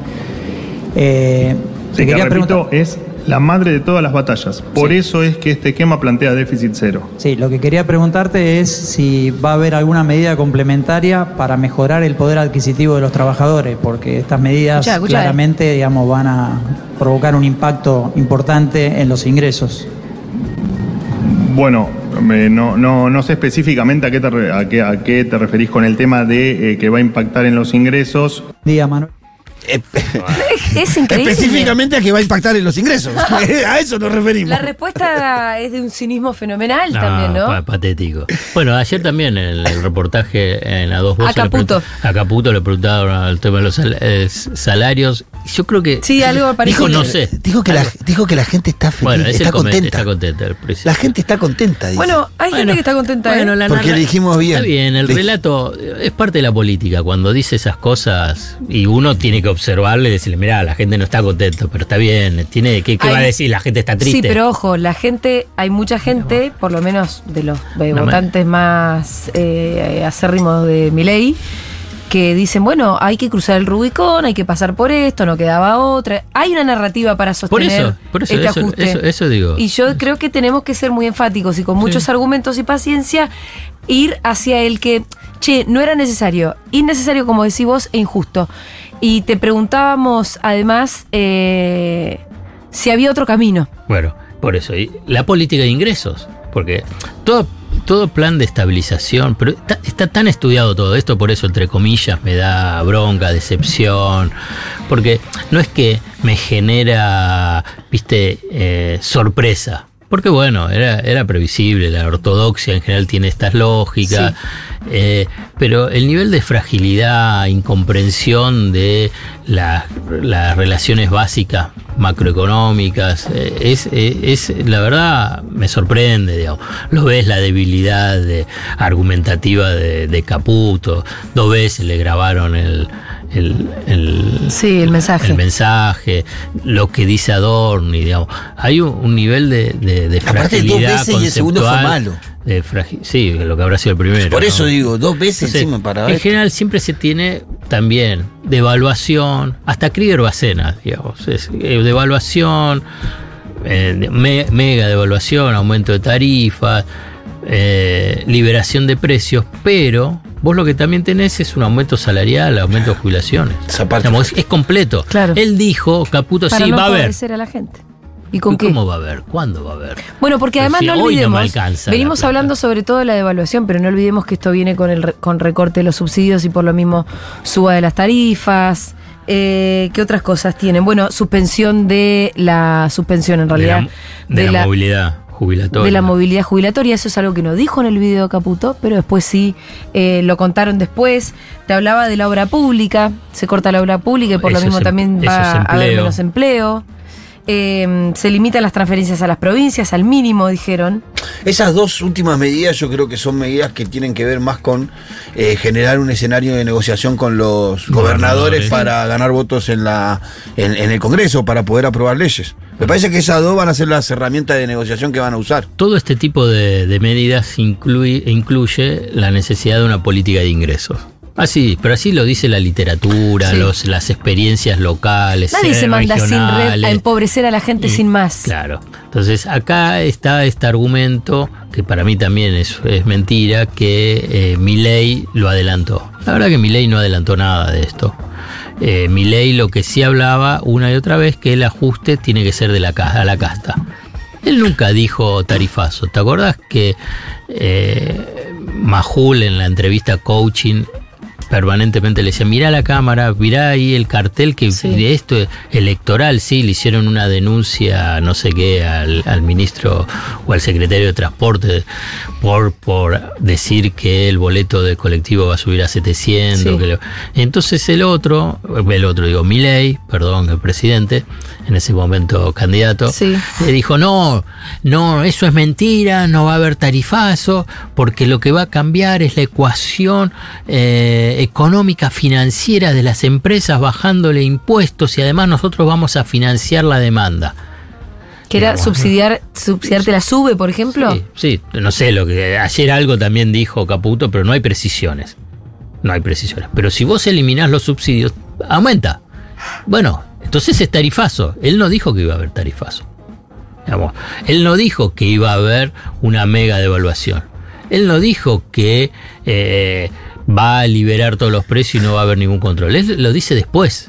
Eh, te Sí, que quería repito, preguntar- es la madre de todas las batallas. Por eso es que este esquema plantea déficit cero. Sí, lo que quería preguntarte es si va a haber alguna medida complementaria para mejorar el poder adquisitivo de los trabajadores, porque estas medidas Escuchá, escuchá, claramente, digamos, van a provocar un impacto importante en los ingresos. Bueno, no, no, no sé específicamente a qué, te, a qué, a qué te referís con el tema de eh, que va a impactar en los ingresos. Diga, Manuel. Eh, [laughs] Es increíble. Específicamente a que va a impactar en los ingresos. [laughs] [laughs] a eso nos referimos. La respuesta es de un cinismo fenomenal No, también, ¿no? pa- patético. Bueno, ayer también en el reportaje en A Dos Voces. A le Caputo. pregunt- A Caputo le preguntaron al tema de los sal- eh, salarios. Yo creo que. Sí, algo parecido. Dijo, no sé. Dijo que, la, dijo que la gente está feliz, Bueno, es está contenta. Está contenta. La gente está contenta, dice. Bueno, hay gente que está contenta, bueno, ¿eh? la Porque le dijimos bien. Está bien, el Le- relato es parte de la política. Cuando dice esas cosas y uno tiene que observarle y decirle, mira, la gente no está contenta, pero está bien. Tiene, ¿Qué, qué Hay- va a decir? La gente está triste. Sí, pero ojo, la gente, hay mucha gente, por lo menos de los No me- votantes más eh, acérrimos de Milei, que dicen, bueno, hay que cruzar el Rubicón, hay que pasar por esto, no quedaba otra. Hay una narrativa para Por sostener eso, por eso, este eso, ajuste. eso, eso digo. Y yo creo que tenemos que ser muy enfáticos y con muchos argumentos y paciencia ir hacia el que, che, no era necesario, innecesario como decís vos e injusto. Y te preguntábamos además eh, si había otro camino. Bueno, por eso. Y la política de ingresos. Porque todo, todo plan de estabilización, pero está, tan estudiado todo esto, por eso, entre comillas, me da bronca, decepción. Porque no es que me genera, viste, eh, sorpresa. Porque bueno, era, era previsible, la ortodoxia en general tiene estas lógicas, eh, pero el nivel de fragilidad, incomprensión de la- las relaciones básicas macroeconómicas, eh, es, eh, es, la verdad, me sorprende, digamos. Lo ves la debilidad de- argumentativa de, de Caputo, dos veces le grabaron el... el- el- Sí, el mensaje. el mensaje, lo que dice Adorni, digamos. Hay un, un nivel de, de, de Aparte, dos fragilidad veces y el segundo fue malo. de sí, lo que habrá sido el primero. Por eso ¿no? digo, dos veces Entonces, encima para En ver. general siempre se tiene también devaluación, hasta Krieger Bacena, digamos, es, eh, devaluación, eh, me- mega devaluación, aumento de tarifas, eh, liberación de precios, pero vos lo que también tenés es un aumento salarial, aumento de jubilaciones. Digamos, es, es completo. Claro. Él dijo, Caputo, para sí, no va a haber. a la gente. ¿Y con ¿Y qué? ¿Cómo va a haber? ¿Cuándo va a haber? Bueno, porque además si no hoy no me olvidemos, venimos hablando sobre todo de la devaluación, pero no olvidemos que esto viene con el re- con recorte de los subsidios y por lo mismo suba de las tarifas. Eh, ¿Qué otras cosas tienen? Bueno, suspensión de la suspensión en realidad de la, de la movilidad. Jubilatoria. de la movilidad jubilatoria. Eso es algo que no dijo en el video de Caputo, pero después sí eh, lo contaron después. Te hablaba de la obra pública, se corta la obra pública y por lo mismo es em- también va es a haber menos empleo. Eh, se limitan las transferencias a las provincias al mínimo, dijeron. Esas dos últimas medidas yo creo que son medidas que tienen que ver más con eh, generar un escenario de negociación con los gobernadores Gobernadores. para ganar votos en, la, en, en el Congreso, para poder aprobar leyes. Me parece que esas dos van a ser las herramientas de negociación que van a usar. Todo este tipo de, de medidas incluye, incluye la necesidad de una política de ingresos. Así, pero así lo dice la literatura, Sí. los, las experiencias locales, Nadie eh, se manda sin red a empobrecer a la gente Y- sin más. Claro. Entonces acá está este argumento, que para mí también es, es mentira, que eh, lo adelantó. La verdad que Milei no adelantó nada de esto. Eh, lo que sí hablaba una y otra vez que el ajuste tiene que ser de la, a la casta. Él nunca dijo tarifazo. ¿Te acordás que eh, Majul en la entrevista coaching permanentemente le decía, mirá la cámara, mirá ahí el cartel que Sí. de esto electoral, sí, le hicieron una denuncia, no sé qué, al, al ministro o al secretario de Transporte por, por decir que el boleto de colectivo va a subir a 700. Sí. que lo- Entonces el otro, el otro digo, Milei, perdón, el presidente, en ese momento candidato, Sí. le dijo, no, no, eso es mentira, no va a haber tarifazo, porque lo que va a cambiar es la ecuación eh, económica financiera de las empresas bajándole impuestos y además nosotros vamos a financiar la demanda. Que era subsidiar, subsidiarte la sube, por ejemplo. Sí, sí, no sé, lo que ayer algo también dijo Caputo, pero no hay precisiones. No hay precisiones. Pero si vos eliminás los subsidios, aumenta. Bueno, entonces es tarifazo. Él no dijo que iba a haber tarifazo. Digamos, él no dijo que iba a haber una mega devaluación. Él no dijo que eh, va a liberar todos los precios y no va a haber ningún control. Él lo dice después.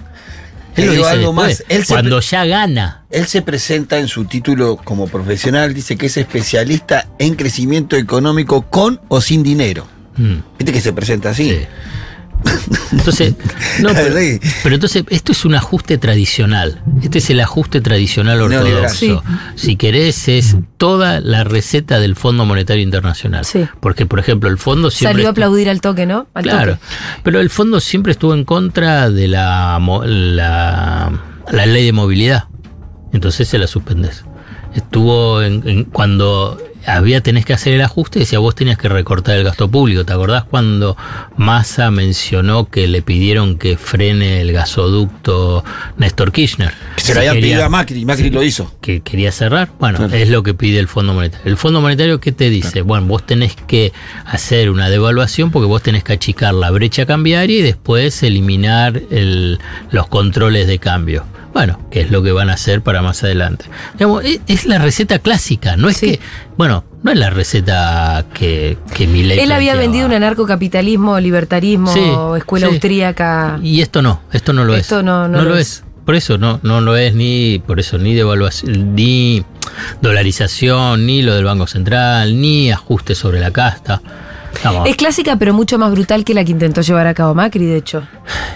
Él lo dice algo después, más, él cuando ya gana. Él se presenta en su título como profesional, dice que es especialista en crecimiento económico con o sin dinero. Mm. Viste que se presenta así. Sí. Entonces, no, pero, entonces esto es un ajuste tradicional. Este es el ajuste tradicional ortodoxo. Sí. Si querés, es toda la receta del Fondo Monetario Internacional. Sí. Porque, por ejemplo, el fondo siempre. Salió a aplaudir al toque, ¿no? Al Claro. toque. Pero el fondo siempre estuvo en contra de la, la, la ley de movilidad. Entonces se la suspendes. Estuvo en, en- cuando había tenés que hacer el ajuste, decía vos tenías que recortar el gasto público. ¿Te acordás cuando Massa mencionó que le pidieron que frene el gasoducto Néstor Kirchner? Que se lo habían pedido a Macri, Macri lo hizo. que quería cerrar, bueno, Claro. es lo que pide el Fondo Monetario. El Fondo Monetario, ¿qué te dice? Bueno, vos tenés que hacer una devaluación porque vos tenés que achicar la brecha cambiaria y después eliminar el- los controles de cambio. Bueno, que es lo que van a hacer para más adelante. Digamos, es, la receta clásica, no es Sí. que, bueno, no es la receta que, que Él había planteaba. vendido un anarcocapitalismo, libertarismo, Sí, escuela sí. austríaca. Y esto no, esto no lo Esto es. no- no lo lo es. es. Por eso no, no lo es ni, por eso ni devaluación, ni dolarización, ni lo del Banco Central, ni ajuste sobre la casta. Vamos, Es clásica, pero mucho más brutal que la que intentó llevar a cabo Macri, de hecho.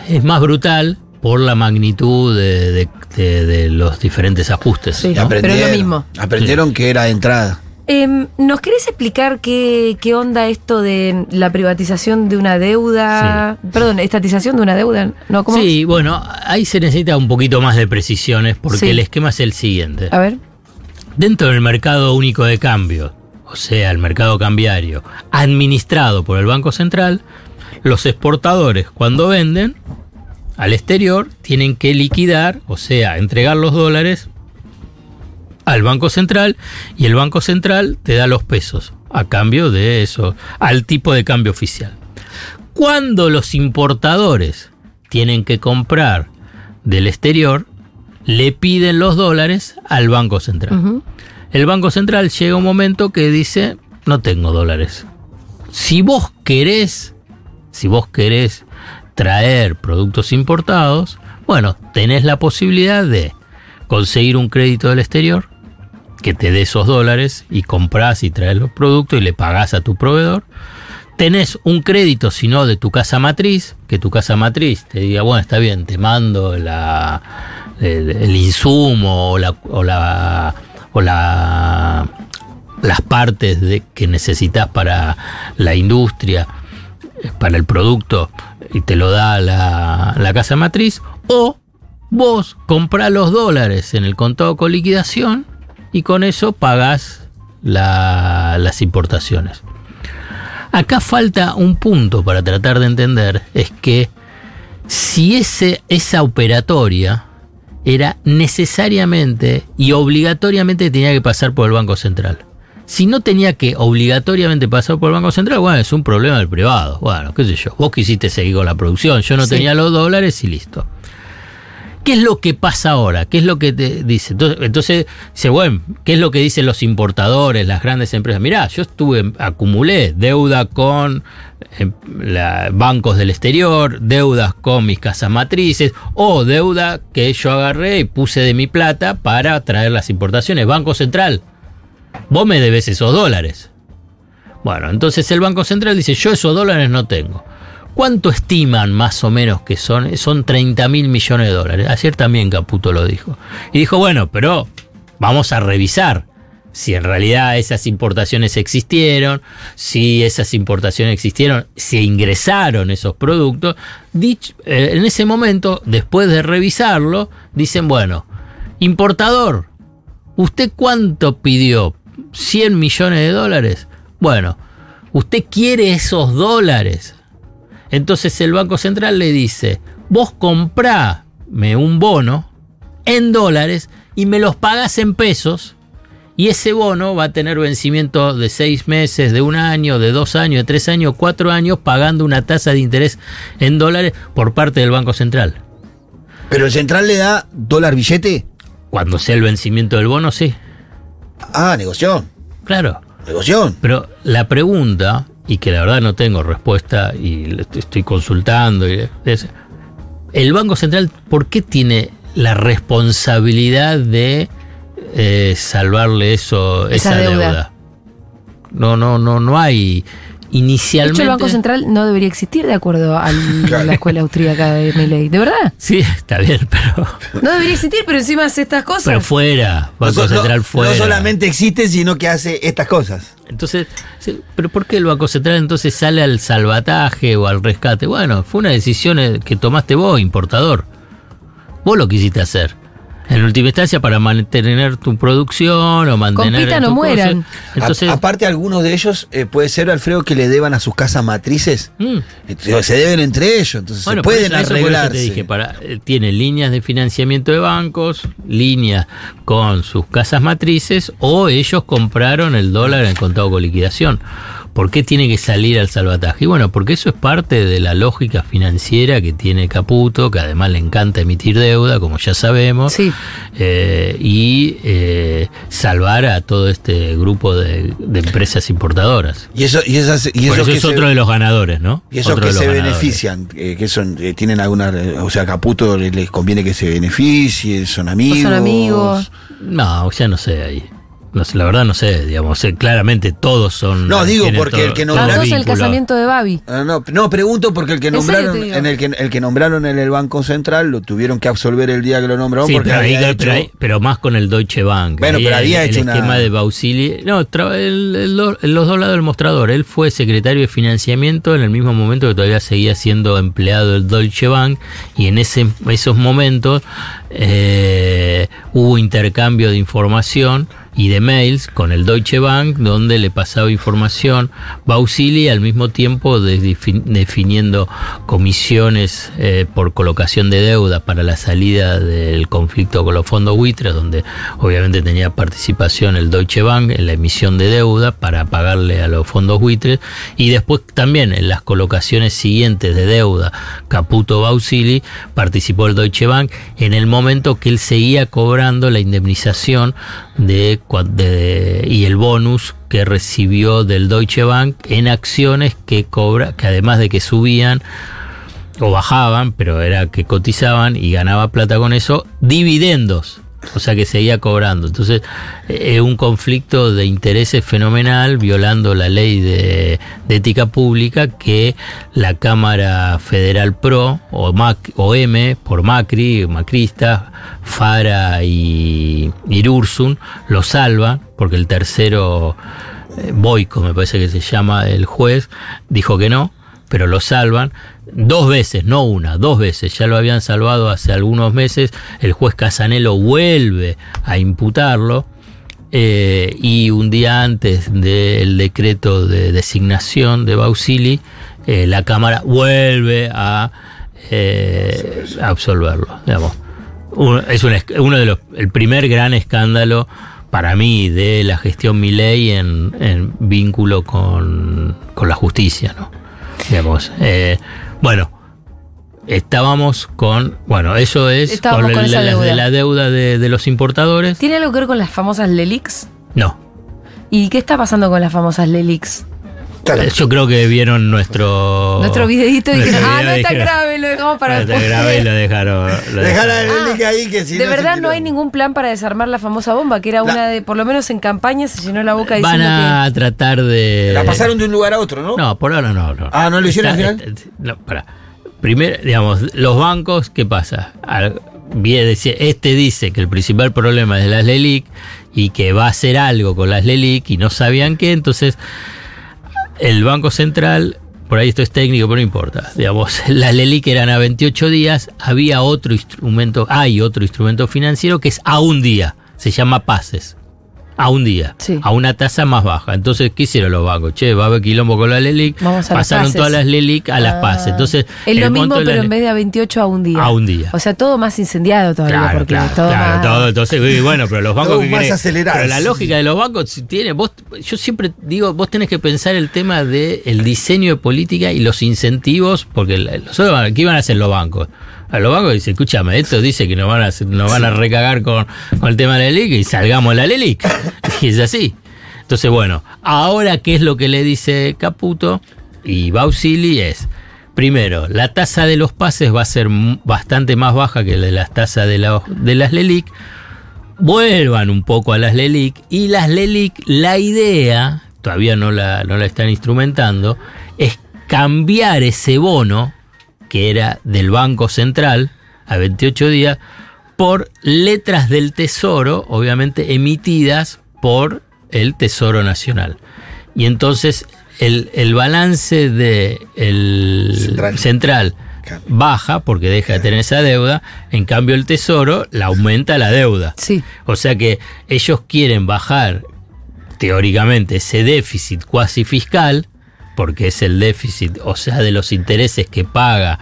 es más brutal por la magnitud de, de- de- de los diferentes ajustes. Sí. ¿no? Pero es lo mismo. Aprendieron que era de entrada. Em, ¿Nos querés explicar qué, qué onda esto de la privatización de una deuda? Perdón, estatización de una deuda. ¿No? ¿Cómo? Sí, bueno, ahí se necesita un poquito más de precisiones porque Sí. el esquema es el siguiente. A ver. Dentro del mercado único de cambio, o sea, el mercado cambiario, administrado por el Banco Central, los exportadores cuando venden al exterior tienen que liquidar, o sea, entregar los dólares al Banco Central y el Banco Central te da los pesos a cambio de eso, al tipo de cambio oficial. Cuando los importadores tienen que comprar del exterior, le piden los dólares al Banco Central. El Banco Central llega un momento que dice, no tengo dólares. Si vos querés, si vos querés traer productos importados, bueno, tenés la posibilidad de conseguir un crédito del exterior que te dé esos dólares y compras y traes los productos y le pagás a tu proveedor. Tenés un crédito, si no, de tu casa matriz, que tu casa matriz te diga, bueno, está bien, te mando la, el, insumo o la, o la, o la las partes de, que necesitas para la industria, para el producto, y te lo da la, la casa matriz, o vos comprás los dólares en el contado con liquidación y con eso pagás la- las importaciones. Acá falta un punto para tratar de entender, es que si ese, esa operatoria era necesariamente y obligatoriamente tenía que pasar por el Banco Central. Si no tenía que obligatoriamente pasar por el Banco Central, bueno, es un problema del privado. Bueno, qué sé yo, vos quisiste seguir con la producción, yo no Sí. tenía los dólares y listo. ¿Qué es lo que pasa ahora? ¿Qué es lo que te dice? Entonces, entonces dice, bueno, ¿qué es lo que dicen los importadores, las grandes empresas? Mirá, yo estuve, acumulé deuda con eh, la- bancos del exterior, deudas con mis casas matrices, o deuda que yo agarré y puse de mi plata para traer las importaciones. Banco Central, vos me debes esos dólares. Bueno, entonces el Banco Central dice, yo esos dólares no tengo. ¿Cuánto estiman más o menos que son? Son 30 mil millones de dólares. Ayer también Caputo lo dijo. Y dijo, bueno, pero vamos a revisar si en realidad esas importaciones existieron, si esas importaciones existieron, si ingresaron esos productos. Dich- eh, en ese momento, después de revisarlo, dicen, bueno, importador, ¿usted cuánto pidió? ¿100 millones de dólares? Bueno, usted quiere esos dólares. Entonces el Banco Central le dice, vos comprame un bono en dólares y me los pagas en pesos. Y ese bono va a tener vencimiento de seis meses, de un año, de dos años, de tres años, cuatro años, pagando una tasa de interés en dólares por parte del Banco Central. Pero el central le da dólar billete. Cuando sea el vencimiento del bono, sí. Ah, negoción. Claro. Negoción. Pero la pregunta, y que la verdad no tengo respuesta y le estoy- estoy consultando, y es, ¿el Banco Central por qué tiene la responsabilidad de eh, salvarle eso, esa, Esa deuda. deuda. No, no, no, no hay. De Inicialmente. hecho, el Banco Central no debería existir de acuerdo al- [laughs] a la escuela austríaca de Milei. ¿De verdad? Sí, está bien, pero, No debería existir, pero encima hace estas cosas. pero fuera. Banco no, Central no- fuera. no solamente existe, sino que hace estas cosas. Entonces, ¿pero por qué el Banco Central entonces sale al salvataje o al rescate? Bueno, fue una decisión eh, que tomaste vos, importador. Vos lo quisiste hacer. En última instancia, para mantener tu producción o mantener. Compitan tu o cosa. mueran. Entonces, A- aparte, algunos de ellos eh, puede ser, Alfredo, que le deban a sus casas matrices. mm, Eh, Se deben entre ellos, entonces bueno, se pueden eso arreglarse. te dije, para, eh, tiene líneas de financiamiento de bancos, líneas con sus casas matrices, o ellos compraron el dólar en contado con liquidación. ¿Por qué tiene que salir al salvataje? Y bueno, porque eso es parte de la lógica financiera que tiene Caputo, que además le encanta emitir deuda, como ya sabemos, Sí. eh, y eh, salvar a todo este grupo de, de empresas importadoras. Y eso, y esas, y Por eso que es se- otro de los ganadores, ¿no? Y esos Otro que se ganadores. benefician, eh, que son, eh, tienen alguna, o sea, Caputo les, les conviene que se beneficien, son amigos. son amigos. No, ya no sé ahí. No sé, la verdad no sé, digamos, eh, claramente todos son. No, digo, tienen porque el que nombraron- el casamiento de Babi. Ah, no, no, pregunto porque el que ¿En serio nombraron, digo? en el que, el que nombraron en el Banco Central lo tuvieron que absolver el día que lo nombraron Sí, porque pero, ahí- había hecho- pero ahí- pero más con el Deutsche Bank. Bueno, Ahí pero el- había el, hecho una- esquema de Bausili. No, tra- el- el los dos lados del mostrador. Él fue secretario de financiamiento en el mismo momento que todavía seguía siendo empleado del Deutsche Bank. Y en ese, esos momentos eh, hubo intercambio de información y de mails con el Deutsche Bank, donde le pasaba información Bausili al mismo tiempo de- defin- definiendo comisiones eh, por colocación de deuda para la salida del conflicto con los fondos buitres, donde obviamente tenía participación el Deutsche Bank en la emisión de deuda para pagarle a los fondos buitres, y después también en las colocaciones siguientes de deuda Caputo Bausili participó el Deutsche Bank en el momento que él seguía cobrando la indemnización de, de- y el bonus que recibió del Deutsche Bank en acciones que cobra, que además de que subían o bajaban, pero era que cotizaban y ganaba plata con eso, dividendos. O sea que seguía cobrando. Entonces, es un conflicto de intereses fenomenal, violando la ley de, ética pública que la Cámara Federal Pro o, M por Macri, Macrista, Fara y Irursun lo salvan porque el tercero, eh, Boico me parece que se llama el juez, dijo que no, pero lo salvan. Dos veces, no una, dos veces, ya lo habían salvado hace algunos meses, el juez Casanelo vuelve a imputarlo. eh, y un día antes del decreto de designación de Bausili, eh, la Cámara vuelve a eh, absolverlo. Digamos. Es un uno de los, el primer gran escándalo para mí de la gestión Milei en, en vínculo con, con la justicia, ¿no? Digamos, bueno, estábamos con, bueno, eso es Estábamos con el- la, deuda. de la deuda de, de los importadores. ¿Tiene algo que ver con las famosas Lelix? No, ¿Y qué está pasando con las famosas Lelix? Eh, yo creo que vieron nuestro Nuestro videito y dijeron, ah, no está dijeron, grave, lo dejamos para "No está después". grave", y lo dejaron. lo [laughs] Dejar dejaron. el link ahí que si de no verdad no hay ningún plan para desarmar la famosa bomba, que era una de, por lo menos en campaña, se llenó la boca Van diciendo a tratar de. La pasaron de un lugar a otro, ¿no? No, por ahora no. no. Ah, ¿no lo hicieron Está- al final? está- no, pará. Primero, digamos, los bancos, ¿qué pasa? Al- bien decía- Este dice que el principal problema es de las LELIC y que va a hacer algo con las LELIC y no sabían qué, entonces el Banco Central, por ahí esto es técnico, pero no importa. Digamos, [laughs] las LELIC eran a 28 días, había otro instrumento, hay otro instrumento financiero que es a un día, se llama PASES. A un día, a una tasa más baja. Entonces, ¿qué hicieron los bancos? Che, va a haber quilombo con la LELIC. Vamos a las pasaron todas las LELIC a las Ah. PASES. Entonces, Es lo mismo, de pero en vez de a 28 a un día. A un día. O sea, todo más incendiado todavía. Claro, porque claro, todo claro, más- todo. Entonces, bueno, pero los bancos que más acelerado, Pero la sí. lógica de los bancos si tiene, vos, yo siempre digo, vos tenés que pensar el tema del el diseño de política y los incentivos, porque ¿qué iban a hacer los bancos? A los bancos dicen, escúchame, esto dice que nos van a, nos van a recagar con, con el tema de la LELIC y salgamos de la LELIC. [laughs] Y es así. Entonces, bueno, ahora qué es lo que le dice Caputo y Bausili es, primero, la tasa de los pases va a ser bastante más baja que la de las tasas de, la- de las LELIC. Vuelvan un poco a las LELIC y las LELIC, la idea, todavía no la, no la están instrumentando, es cambiar ese bono que era del Banco Central a 28 días por letras del Tesoro, obviamente emitidas por el Tesoro Nacional. Y entonces el, el balance de el central, baja porque deja de tener esa deuda, en cambio el Tesoro la aumenta la deuda. Sí. O sea que ellos quieren bajar teóricamente ese déficit cuasi fiscal, porque es el déficit, o sea, de los intereses que paga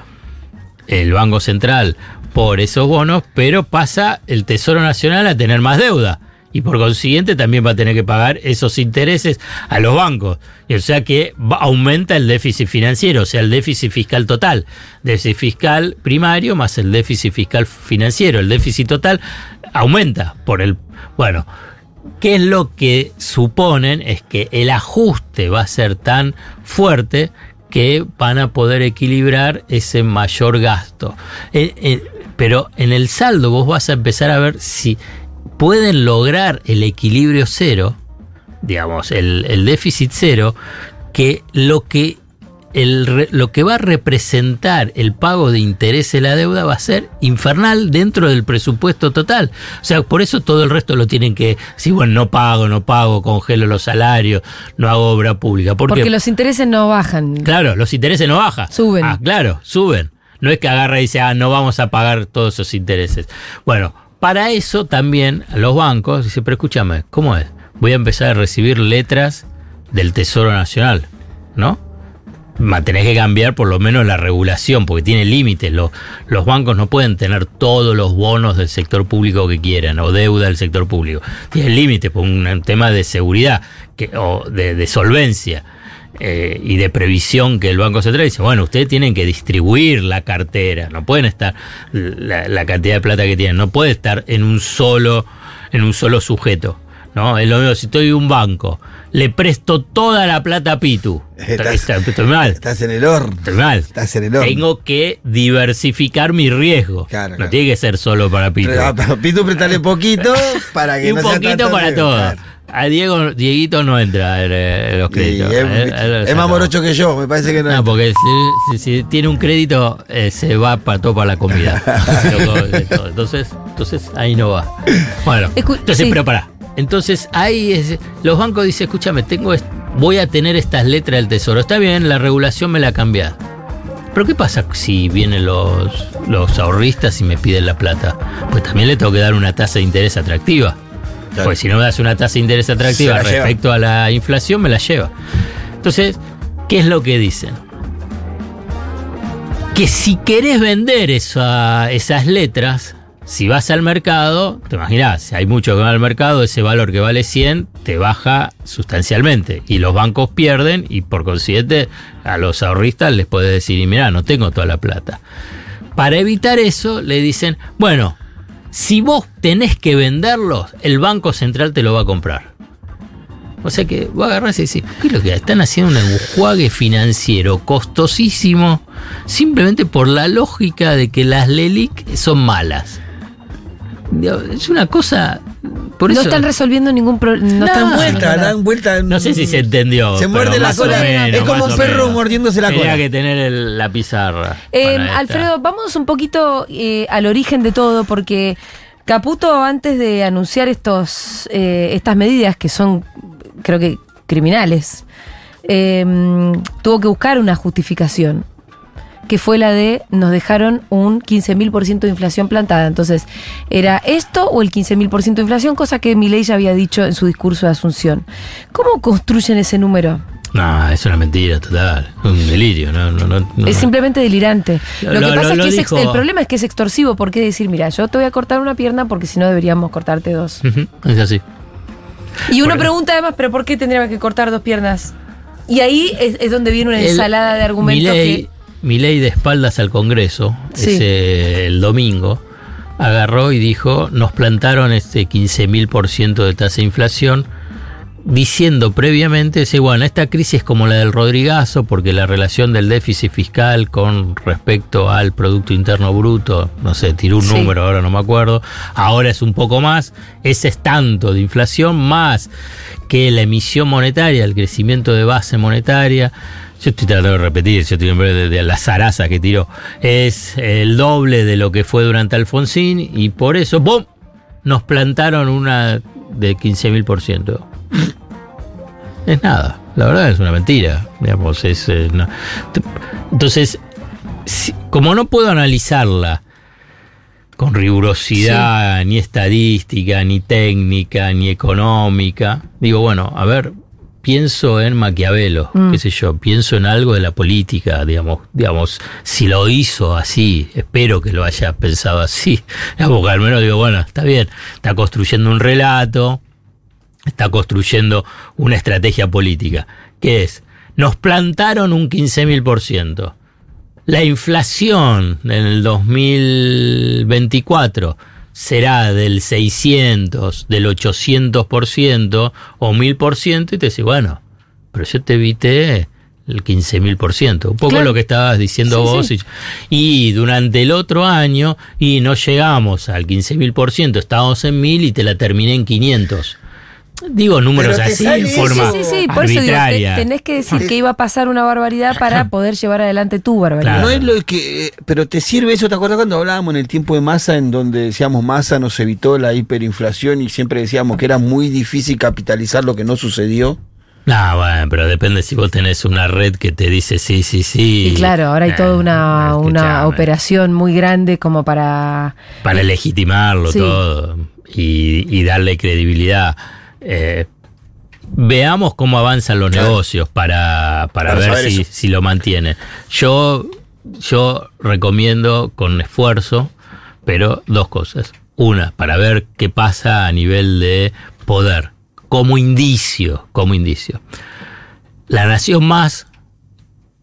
el Banco Central por esos bonos, pero pasa el Tesoro Nacional a tener más deuda. Y por consiguiente también va a tener que pagar esos intereses a los bancos. Y o sea que aumenta el déficit financiero, o sea, el déficit fiscal total. Déficit fiscal primario más el déficit fiscal financiero. El déficit total aumenta por el... Bueno, ¿Qué es lo que suponen? Es que el ajuste va a ser tan fuerte que van a poder equilibrar ese mayor gasto. Eh, eh, pero en el saldo vos vas a empezar a ver si pueden lograr el equilibrio cero, digamos, el, el déficit cero, que lo que el lo que va a representar el pago de interés de la deuda va a ser infernal dentro del presupuesto total. O sea, por eso todo el resto lo tienen que, si bueno, no pago, no pago, congelo los salarios, no hago obra pública. ¿Por Porque qué? los intereses no bajan. Claro, los intereses no bajan. Suben. Ah, claro, suben. No es que agarra y dice, ah, no vamos a pagar todos esos intereses. Bueno, para eso también los bancos dicen, pero escúchame, ¿cómo es? Voy a empezar a recibir letras del Tesoro Nacional, ¿no? Tenés que cambiar por lo menos la regulación, porque tiene límites. Los, los bancos no pueden tener todos los bonos del sector público que quieran o deuda del sector público. Tienen límites por un, tema de seguridad o de, de solvencia eh, y de previsión que el Banco Central dice, bueno, ustedes tienen que distribuir la cartera, no pueden estar la, la cantidad de plata que tienen, no puede estar en un solo, en un solo sujeto. ¿No? Es lo mismo, si estoy en un banco, le presto toda la plata a Pitu. [laughs] Estás- Está- estoy mal. Estás en el horno. Estoy mal. Estás en el horno. Tengo que diversificar mi riesgo. no tiene que ser solo para Pitu. Pero, pero, Pitu, préstale [laughs] poquito para que y un no sea poquito tanto para riesgo, todo. claro. A Diego, Dieguito no entra en, eh, los Y créditos. es, Él- él lo es saca. más morocho que yo, me parece que no. No, porque si, si- si tiene un crédito, eh, se va para todo para la comida. [laughs] Entonces, entonces ahí no va. Bueno, Escu- entonces, sí. pero pará. Entonces ahí es, los bancos dicen, escúchame, tengo voy a tener estas letras del tesoro. Está bien, la regulación me la ha cambiado. Pero ¿qué pasa si vienen los, los ahorristas y me piden la plata? Pues también le tengo que dar una tasa de interés atractiva. Pues si no me das una tasa de interés atractiva lleva. respecto a la inflación, me la lleva. Entonces, ¿qué es lo que dicen? Que si querés vender esa- esas letras, si vas al mercado, te imaginas, si hay mucho que va al mercado, ese valor que vale 100 te baja sustancialmente. Y los bancos pierden y por consiguiente a los ahorristas les puede decir, mira, no tengo toda la plata. Para evitar eso, le dicen, bueno, si vos tenés que venderlos, el Banco Central te lo va a comprar. O sea que vos agarrás y decís, ¿qué es lo que están haciendo? Un enjuague financiero costosísimo, simplemente por la lógica de que las LELIC son malas. Es una cosa. Por no eso, están resolviendo ningún problema. No, están vuelta, dan vuelta. no sé si se entendió. Se muerde la cola. menos, es como un perro menos. mordiéndose la Tenía cola. que tener el- la pizarra. Eh, esta. Alfredo, vamos un poquito eh, al origen de todo, porque Caputo, antes de anunciar estos, eh, estas medidas que son, creo que, criminales, eh, tuvo que buscar una justificación, que fue la de nos dejaron un 15.000% de inflación plantada. Entonces, ¿era esto o el 15.000% de inflación? Cosa que Milei ya había dicho en su discurso de Asunción. ¿Cómo construyen ese número? No, es una mentira total. Un delirio. No, no, no, no. Es simplemente delirante. Lo, Lo- que pasa lo es que es ex- dijo- el problema es que es extorsivo. ¿Por qué decir, mira, yo te voy a cortar una pierna porque si no deberíamos cortarte dos? Es así. Y uno pregunta además, ¿pero por qué tendríamos que cortar dos piernas? Y ahí es, es donde viene una El- ensalada de argumentos que... Milei de espaldas al Congreso, Sí. ese, el domingo, agarró y dijo, nos plantaron este 15.000% de tasa de inflación, diciendo previamente, dice, bueno, esta crisis es como la del Rodrigazo, porque la relación del déficit fiscal con respecto al Producto Interno Bruto, no sé, tiró un Sí. número, ahora no me acuerdo, ahora es un poco más, ese es tanto de inflación, más que la emisión monetaria, el crecimiento de base monetaria. Yo estoy tratando de repetir, yo estoy en vez de, de la zaraza que tiró. Es el doble de lo que fue durante Alfonsín y por eso, ¡bum! Nos plantaron una de 15.000%. Es nada, la verdad es una mentira. Digamos, es, eh, no. Entonces, si- como no puedo analizarla con rigurosidad, ni estadística, ni técnica, ni económica, digo, bueno, a ver, pienso en Maquiavelo, Mm. qué sé yo, pienso en algo de la política, digamos, digamos, si lo hizo así, espero que lo haya pensado así, digamos, que al menos digo, bueno, está bien, está construyendo un relato, está construyendo una estrategia política, que es, nos plantaron un 15.000%. La inflación en el 2024 será del 600, del 800% o 1000% y te dice, bueno, pero yo te evité el 15.000%, un poco Claro. lo que estabas diciendo Sí, vos. sí. Y, y durante el otro año, y no llegamos al 15.000%, estábamos en 1000 y te la terminé en 500. Digo números así en forma Sí, sí, sí, por eso digo, te- tenés que decir que iba a pasar una barbaridad para poder llevar adelante tu barbaridad. Claro. No es lo que. eh, Pero te sirve eso, ¿te acuerdas cuando hablábamos en el tiempo de masa, en donde decíamos masa nos evitó la hiperinflación y siempre decíamos que era muy difícil capitalizar lo que no sucedió? No, bueno, pero depende si vos tenés una red que te dice sí, sí, sí. Y claro, ahora hay Eh, toda una, una escuchame, operación muy grande como para... Para legitimarlo Sí. todo y, y darle credibilidad. Eh, veamos cómo avanzan los Claro. negocios para, para, Para ver si, si lo mantienen. Yo, yo recomiendo con esfuerzo, pero dos cosas. Una, para ver qué pasa a nivel de poder, como indicio, como indicio. La nación más,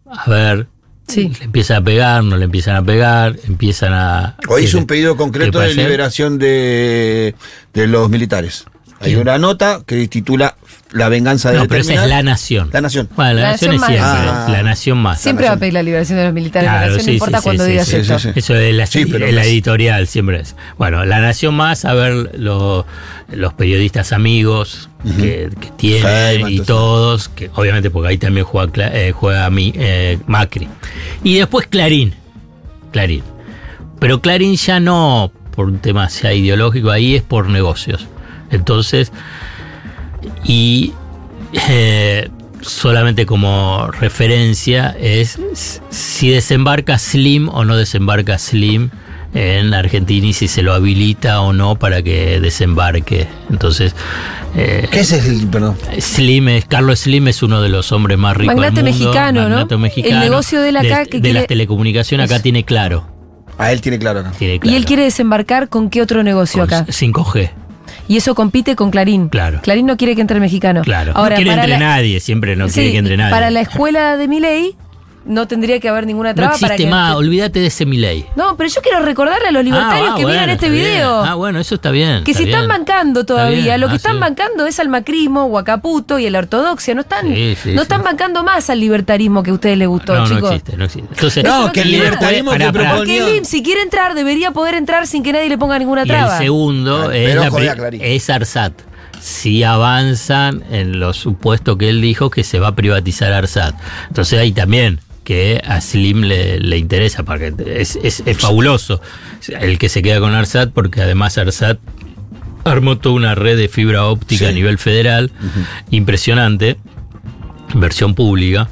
a ver, Sí. le empiezan a pegar, no le empiezan a pegar, empiezan a... Hoy hizo un pedido concreto ¿Qué de liberación de, de los militares. Hay una nota que titula La venganza de No, pero esa es la nación. La nación. Bueno, la, La nación es nación siempre, más. la nación más. Siempre va a pedir la liberación de los militares. la Claro, nación, sí, no importa sí, cuando sí, digas sí, esto. sí, sí. Eso de la, pero la editorial siempre es. Bueno, la Nación Más, a ver lo- los periodistas amigos que, que tiene Feynman, y todos, que obviamente porque ahí también juega, eh, juega mi, eh, Macri. Y después Clarín. Clarín. Pero Clarín ya no por un tema ya ideológico, ahí es por negocios. Entonces, y eh, solamente como referencia es si desembarca Slim o no desembarca Slim en Argentina y si se lo habilita o no para que desembarque. Entonces, eh, ¿Qué es Slim, perdón? Slim es, Carlos Slim es uno de los hombres más ricos Magnate del mundo. mexicano, ¿no? mexicano. El negocio de acá de, que de quiere- las telecomunicaciones acá tiene claro. A él tiene claro acá. Tiene Y claro. él quiere desembarcar con qué otro negocio Con acá. 5G. Y eso compite con Clarín. Claro. Clarín no quiere que entre el mexicano. Claro. Ahora, no quiere entre la- nadie, siempre no Sí, quiere que entre nadie. Para la escuela de Milei no tendría que haber ninguna no traba para existe que. más, olvídate de ese Milei. No, pero yo quiero recordarle a los libertarios Ah, que bueno, miran este bien. video. Ah, bueno, eso está bien. que está si están bancando todavía, lo que ah, están sí. bancando es al macrismo o a Caputo y a la ortodoxia. No están, Sí, sí, no sí. están bancando más al libertarismo que a ustedes les gustó, No, no chicos. existe, no existe. Entonces, Eso No, que el libertarismo que pará. proponía. Porque el IMSS, si quiere entrar, debería poder entrar sin que nadie le ponga ninguna Y traba. el segundo es, la es ARSAT. Si avanzan en lo supuesto que él dijo que se va a privatizar ARSAT. Entonces ahí también que a Slim le, le interesa, porque es, es- es fabuloso el que se queda con ARSAT, porque además ARSAT armó toda una red de fibra óptica Sí. a nivel federal, impresionante, versión pública,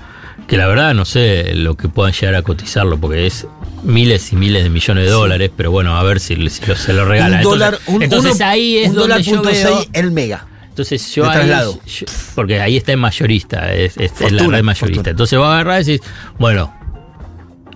que la verdad no sé lo que puedan llegar a cotizarlo, porque es miles y miles de millones de dólares, pero bueno, a ver si, si lo- se lo regalan. Un dólar, entonces un, entonces uno- ahí es un donde dólar yo punto veo- seis el mega. Entonces yo de ahí, yo- porque ahí está en mayorista, es, es- es la red mayorista. fortuna. Entonces va a agarrar y decir, bueno,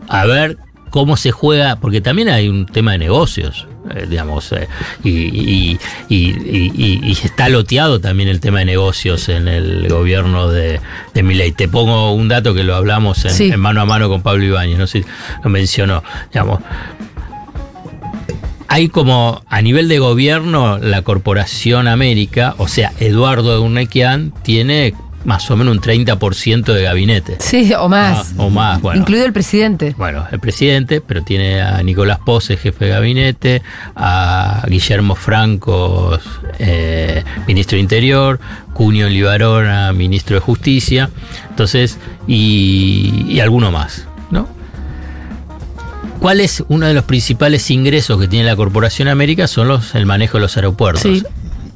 a ver cómo se juega, porque también hay un tema de negocios, eh, digamos, eh, y, y- y- y- y- y está loteado también el tema de negocios en el gobierno de, de Milei. Te pongo un dato que lo hablamos en, Sí. en mano a mano con Pablo Ibáñez, no sé si lo mencionó, digamos. Hay como a nivel de gobierno la Corporación América, o sea, Eduardo Urnequian tiene más o menos un 30% de gabinete. Sí, o más. Ah, o más, bueno. Incluido el presidente. Bueno, el presidente, pero tiene a Nicolás Pose, jefe de gabinete, a Guillermo Franco, eh, ministro de Interior, Cunio Libarona, ministro de Justicia, entonces, y, y alguno más. ¿Cuál es uno de los principales ingresos que tiene la Corporación América? Son los, el manejo de los aeropuertos. Sí.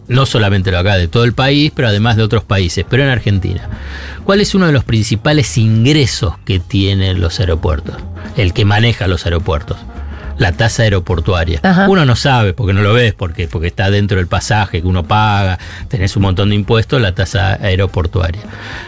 No solamente lo acá, de todo el país, pero además de otros países, pero en Argentina. ¿Cuál es uno de los principales ingresos que tienen los aeropuertos? El que maneja los aeropuertos. La tasa aeroportuaria. Ajá. Uno no sabe porque no lo ves, porque, porque está dentro del pasaje que uno paga, tenés un montón de impuestos, la tasa aeroportuaria.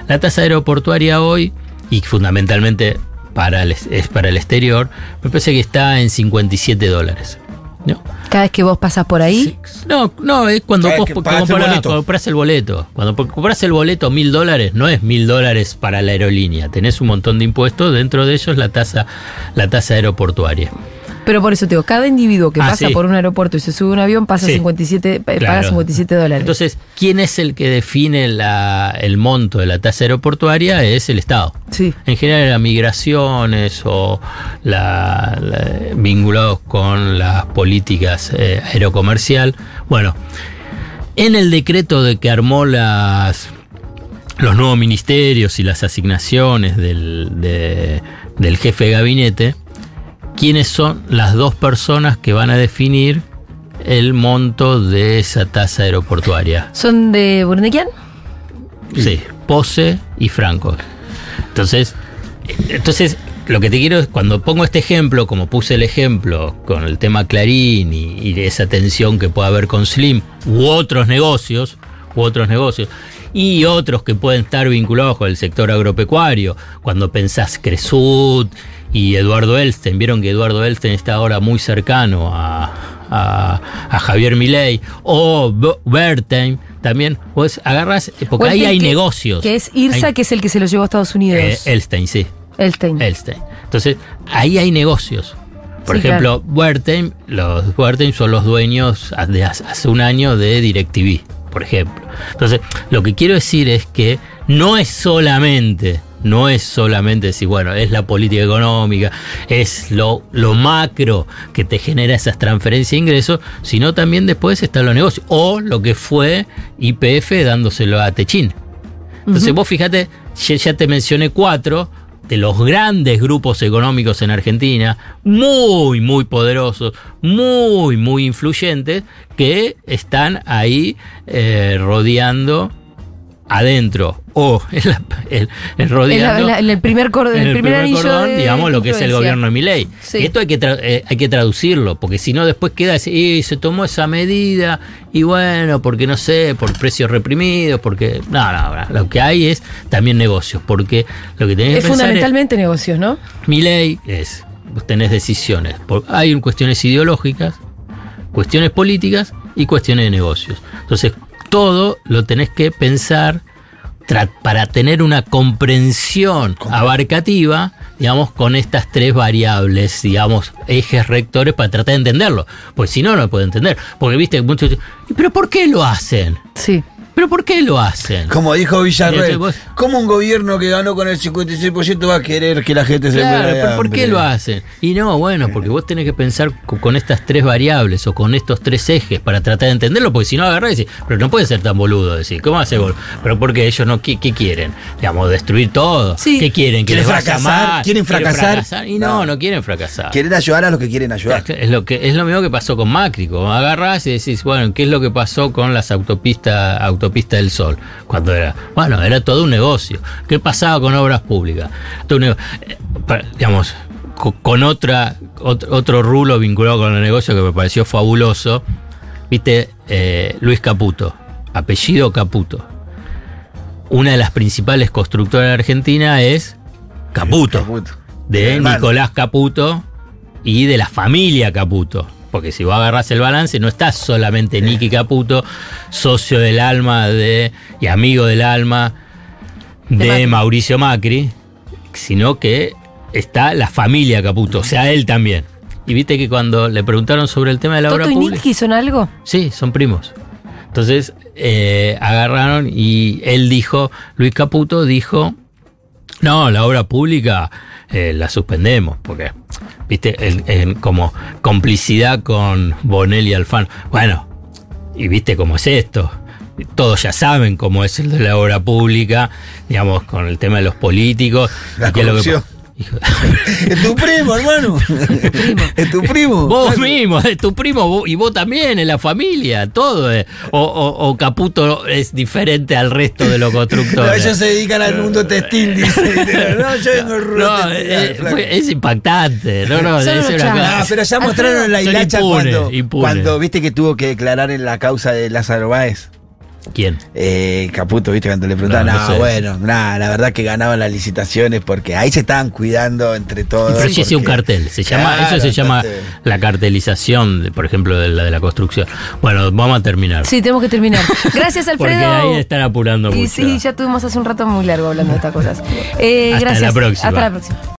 La tasa aeroportuaria hoy, y fundamentalmente para el, es para el exterior, me parece que está en 57 dólares. ¿no? Cada vez que vos pasas por ahí. No, no, es cuando vos pagaste el compras el boleto. Cuando compras el boleto mil dólares, no es mil dólares para la aerolínea. Tenés un montón de impuestos, dentro de ellos la tasa, la tasa aeroportuaria. Pero por eso te digo, cada individuo que Ah, pasa sí. por un aeropuerto y se sube a un avión pasa Sí. 57, eh, paga Claro. 57 dólares. Entonces, ¿quién es el que define la- el monto de la tasa aeroportuaria? Es el Estado. sí. En general, las migraciones o la- la- vinculados con las políticas eh, aerocomercial. Bueno, en el decreto de que armó las los nuevos ministerios y las asignaciones del, de- del jefe de gabinete, ¿quiénes son las dos personas que van a definir el monto de esa tasa aeroportuaria? ¿Son de Burnequian? Sí, Pose y Franco. Entonces, entonces lo que te quiero es, cuando pongo este ejemplo, como puse el ejemplo con el tema Clarín y, esa tensión que puede haber con Slim u otros negocios, u otros negocios, y otros que pueden estar vinculados con el sector agropecuario, cuando pensás Cresud y Eduardo Elsten, vieron que Eduardo Elsten está ahora muy cercano a, a- a Javier Milei, o Be- Bertheim, también, vos agarras, porque ahí hay que- negocios. Que es Irsa, Hay- que es el que se lo llevó a Estados Unidos. eh, Elstein, sí. Elstein. Elstein. Entonces, ahí hay negocios. Por Sí, ejemplo, Wertheim, los Wertheim son los dueños de hace hace un año de DirecTV, por ejemplo. Entonces, lo que quiero decir es que no es solamente, no es solamente decir, bueno, es la política económica, es lo, lo macro que te genera esas transferencias de ingresos, sino también después están los negocios. O lo que fue IPF dándoselo a Techín. Entonces vos fíjate, ya, ya te mencioné cuatro, de los grandes grupos económicos en Argentina, muy, muy poderosos, muy, muy influyentes, que están ahí eh, rodeando adentro o en, la- en- en rodeando En la- en el primer cordón, el primer cordón, de digamos, lo que es el gobierno de Milei. Sí. Y esto hay que, tra- eh, hay que traducirlo, porque si no después queda "Y se tomó esa medida y bueno, porque no sé, por precios reprimidos, porque... No, no, no, lo que hay es también negocios, porque lo que tenés Es que pensar fundamentalmente negocios, ¿no? es, mi ley es, vos tenés decisiones, por- hay cuestiones ideológicas, cuestiones políticas y cuestiones de negocios. Entonces, todo lo tenés que pensar para tener una comprensión abarcativa, digamos, con estas tres variables, digamos, ejes rectores para tratar de entenderlo. Pues si no, no puede entender. Porque, viste, muchos dicen, "¿Y ¿pero por qué lo hacen? Sí. ¿Pero por qué lo hacen? Como dijo Villarreal, ¿cómo un gobierno que ganó con el 56% va a querer que la gente se Claro, muera pero ¿por qué lo hacen? Y no, bueno, porque vos tenés que pensar co- con estas tres variables o con estos tres ejes para tratar de entenderlo, porque si no agarrás y decís, pero no puede ser tan boludo decir, ¿cómo hace gol? Pero porque ellos no, ¿qué, qué quieren? Digamos, destruir todo. Sí. ¿Qué quieren? ¿Que ¿Quieren les fracasar? mal? ¿Quieren fracasar? Y no, No. no, quieren fracasar. Quieren ayudar a los que quieren ayudar. Es lo, que, es lo mismo que pasó con Macri, como agarrás y decís, bueno, ¿qué es lo que pasó con las autopistas autopista del Sol? Cuando era, bueno, era todo un negocio. ¿Qué pasaba con obras públicas? Todo un eh, digamos, co- con otra, ot- otro rulo vinculado con el negocio que me pareció fabuloso, viste, Eh, Luis Caputo, apellido Caputo. Una de las principales constructoras de Argentina es Caputo Caputo. de. Nicolás Caputo y de la familia Caputo. Porque si vos agarrás el balance, no está solamente Nicky Caputo, socio del alma de, y amigo del alma de, De Macri. Mauricio Macri, sino que está la familia Caputo, o sea, él también. Y viste que cuando le preguntaron sobre el tema de la obra ¿Toto y pública. Nicky son algo? Sí, son primos. Entonces eh, agarraron y él dijo, Luis Caputo dijo, no, la obra pública eh, la suspendemos, porque, viste, el- como complicidad con Bonelli y Alfano. Bueno, y viste cómo es esto. Todos ya saben cómo es el de la obra pública, digamos, con el tema de los políticos. La y qué es lo que Es tu primo, hermano. [laughs] Es tu primo. Vos mismo, es tu primo y vos también, en la familia, todo. es- O, o- o Caputo es diferente al resto de los [laughs] No, constructores. ellos se dedican al mundo textil, dice. [laughs] No, yo vengo No, textil, eh, fue- es impactante. No, no, ser una Ah, pero ya mostraron la hilacha cuando, cuando viste que tuvo que declarar en la causa de Lázaro Báez. ¿Quién? Eh, Caputo, viste, cuando le preguntaban, No, no, no sé. bueno, nada, la verdad que ganaban las licitaciones porque ahí se estaban cuidando entre todos. Pero sí es un porque- cartel. Se llama, Claro, eso se llama entonces- la cartelización, de, por ejemplo, de la de la construcción. Bueno, vamos a terminar. Sí, tenemos que terminar. [laughs] Gracias, porque Alfredo. ahí están apurando Y mucho. sí, ya tuvimos hace un rato muy largo hablando de estas cosas. Eh, Hasta la próxima. Hasta la próxima.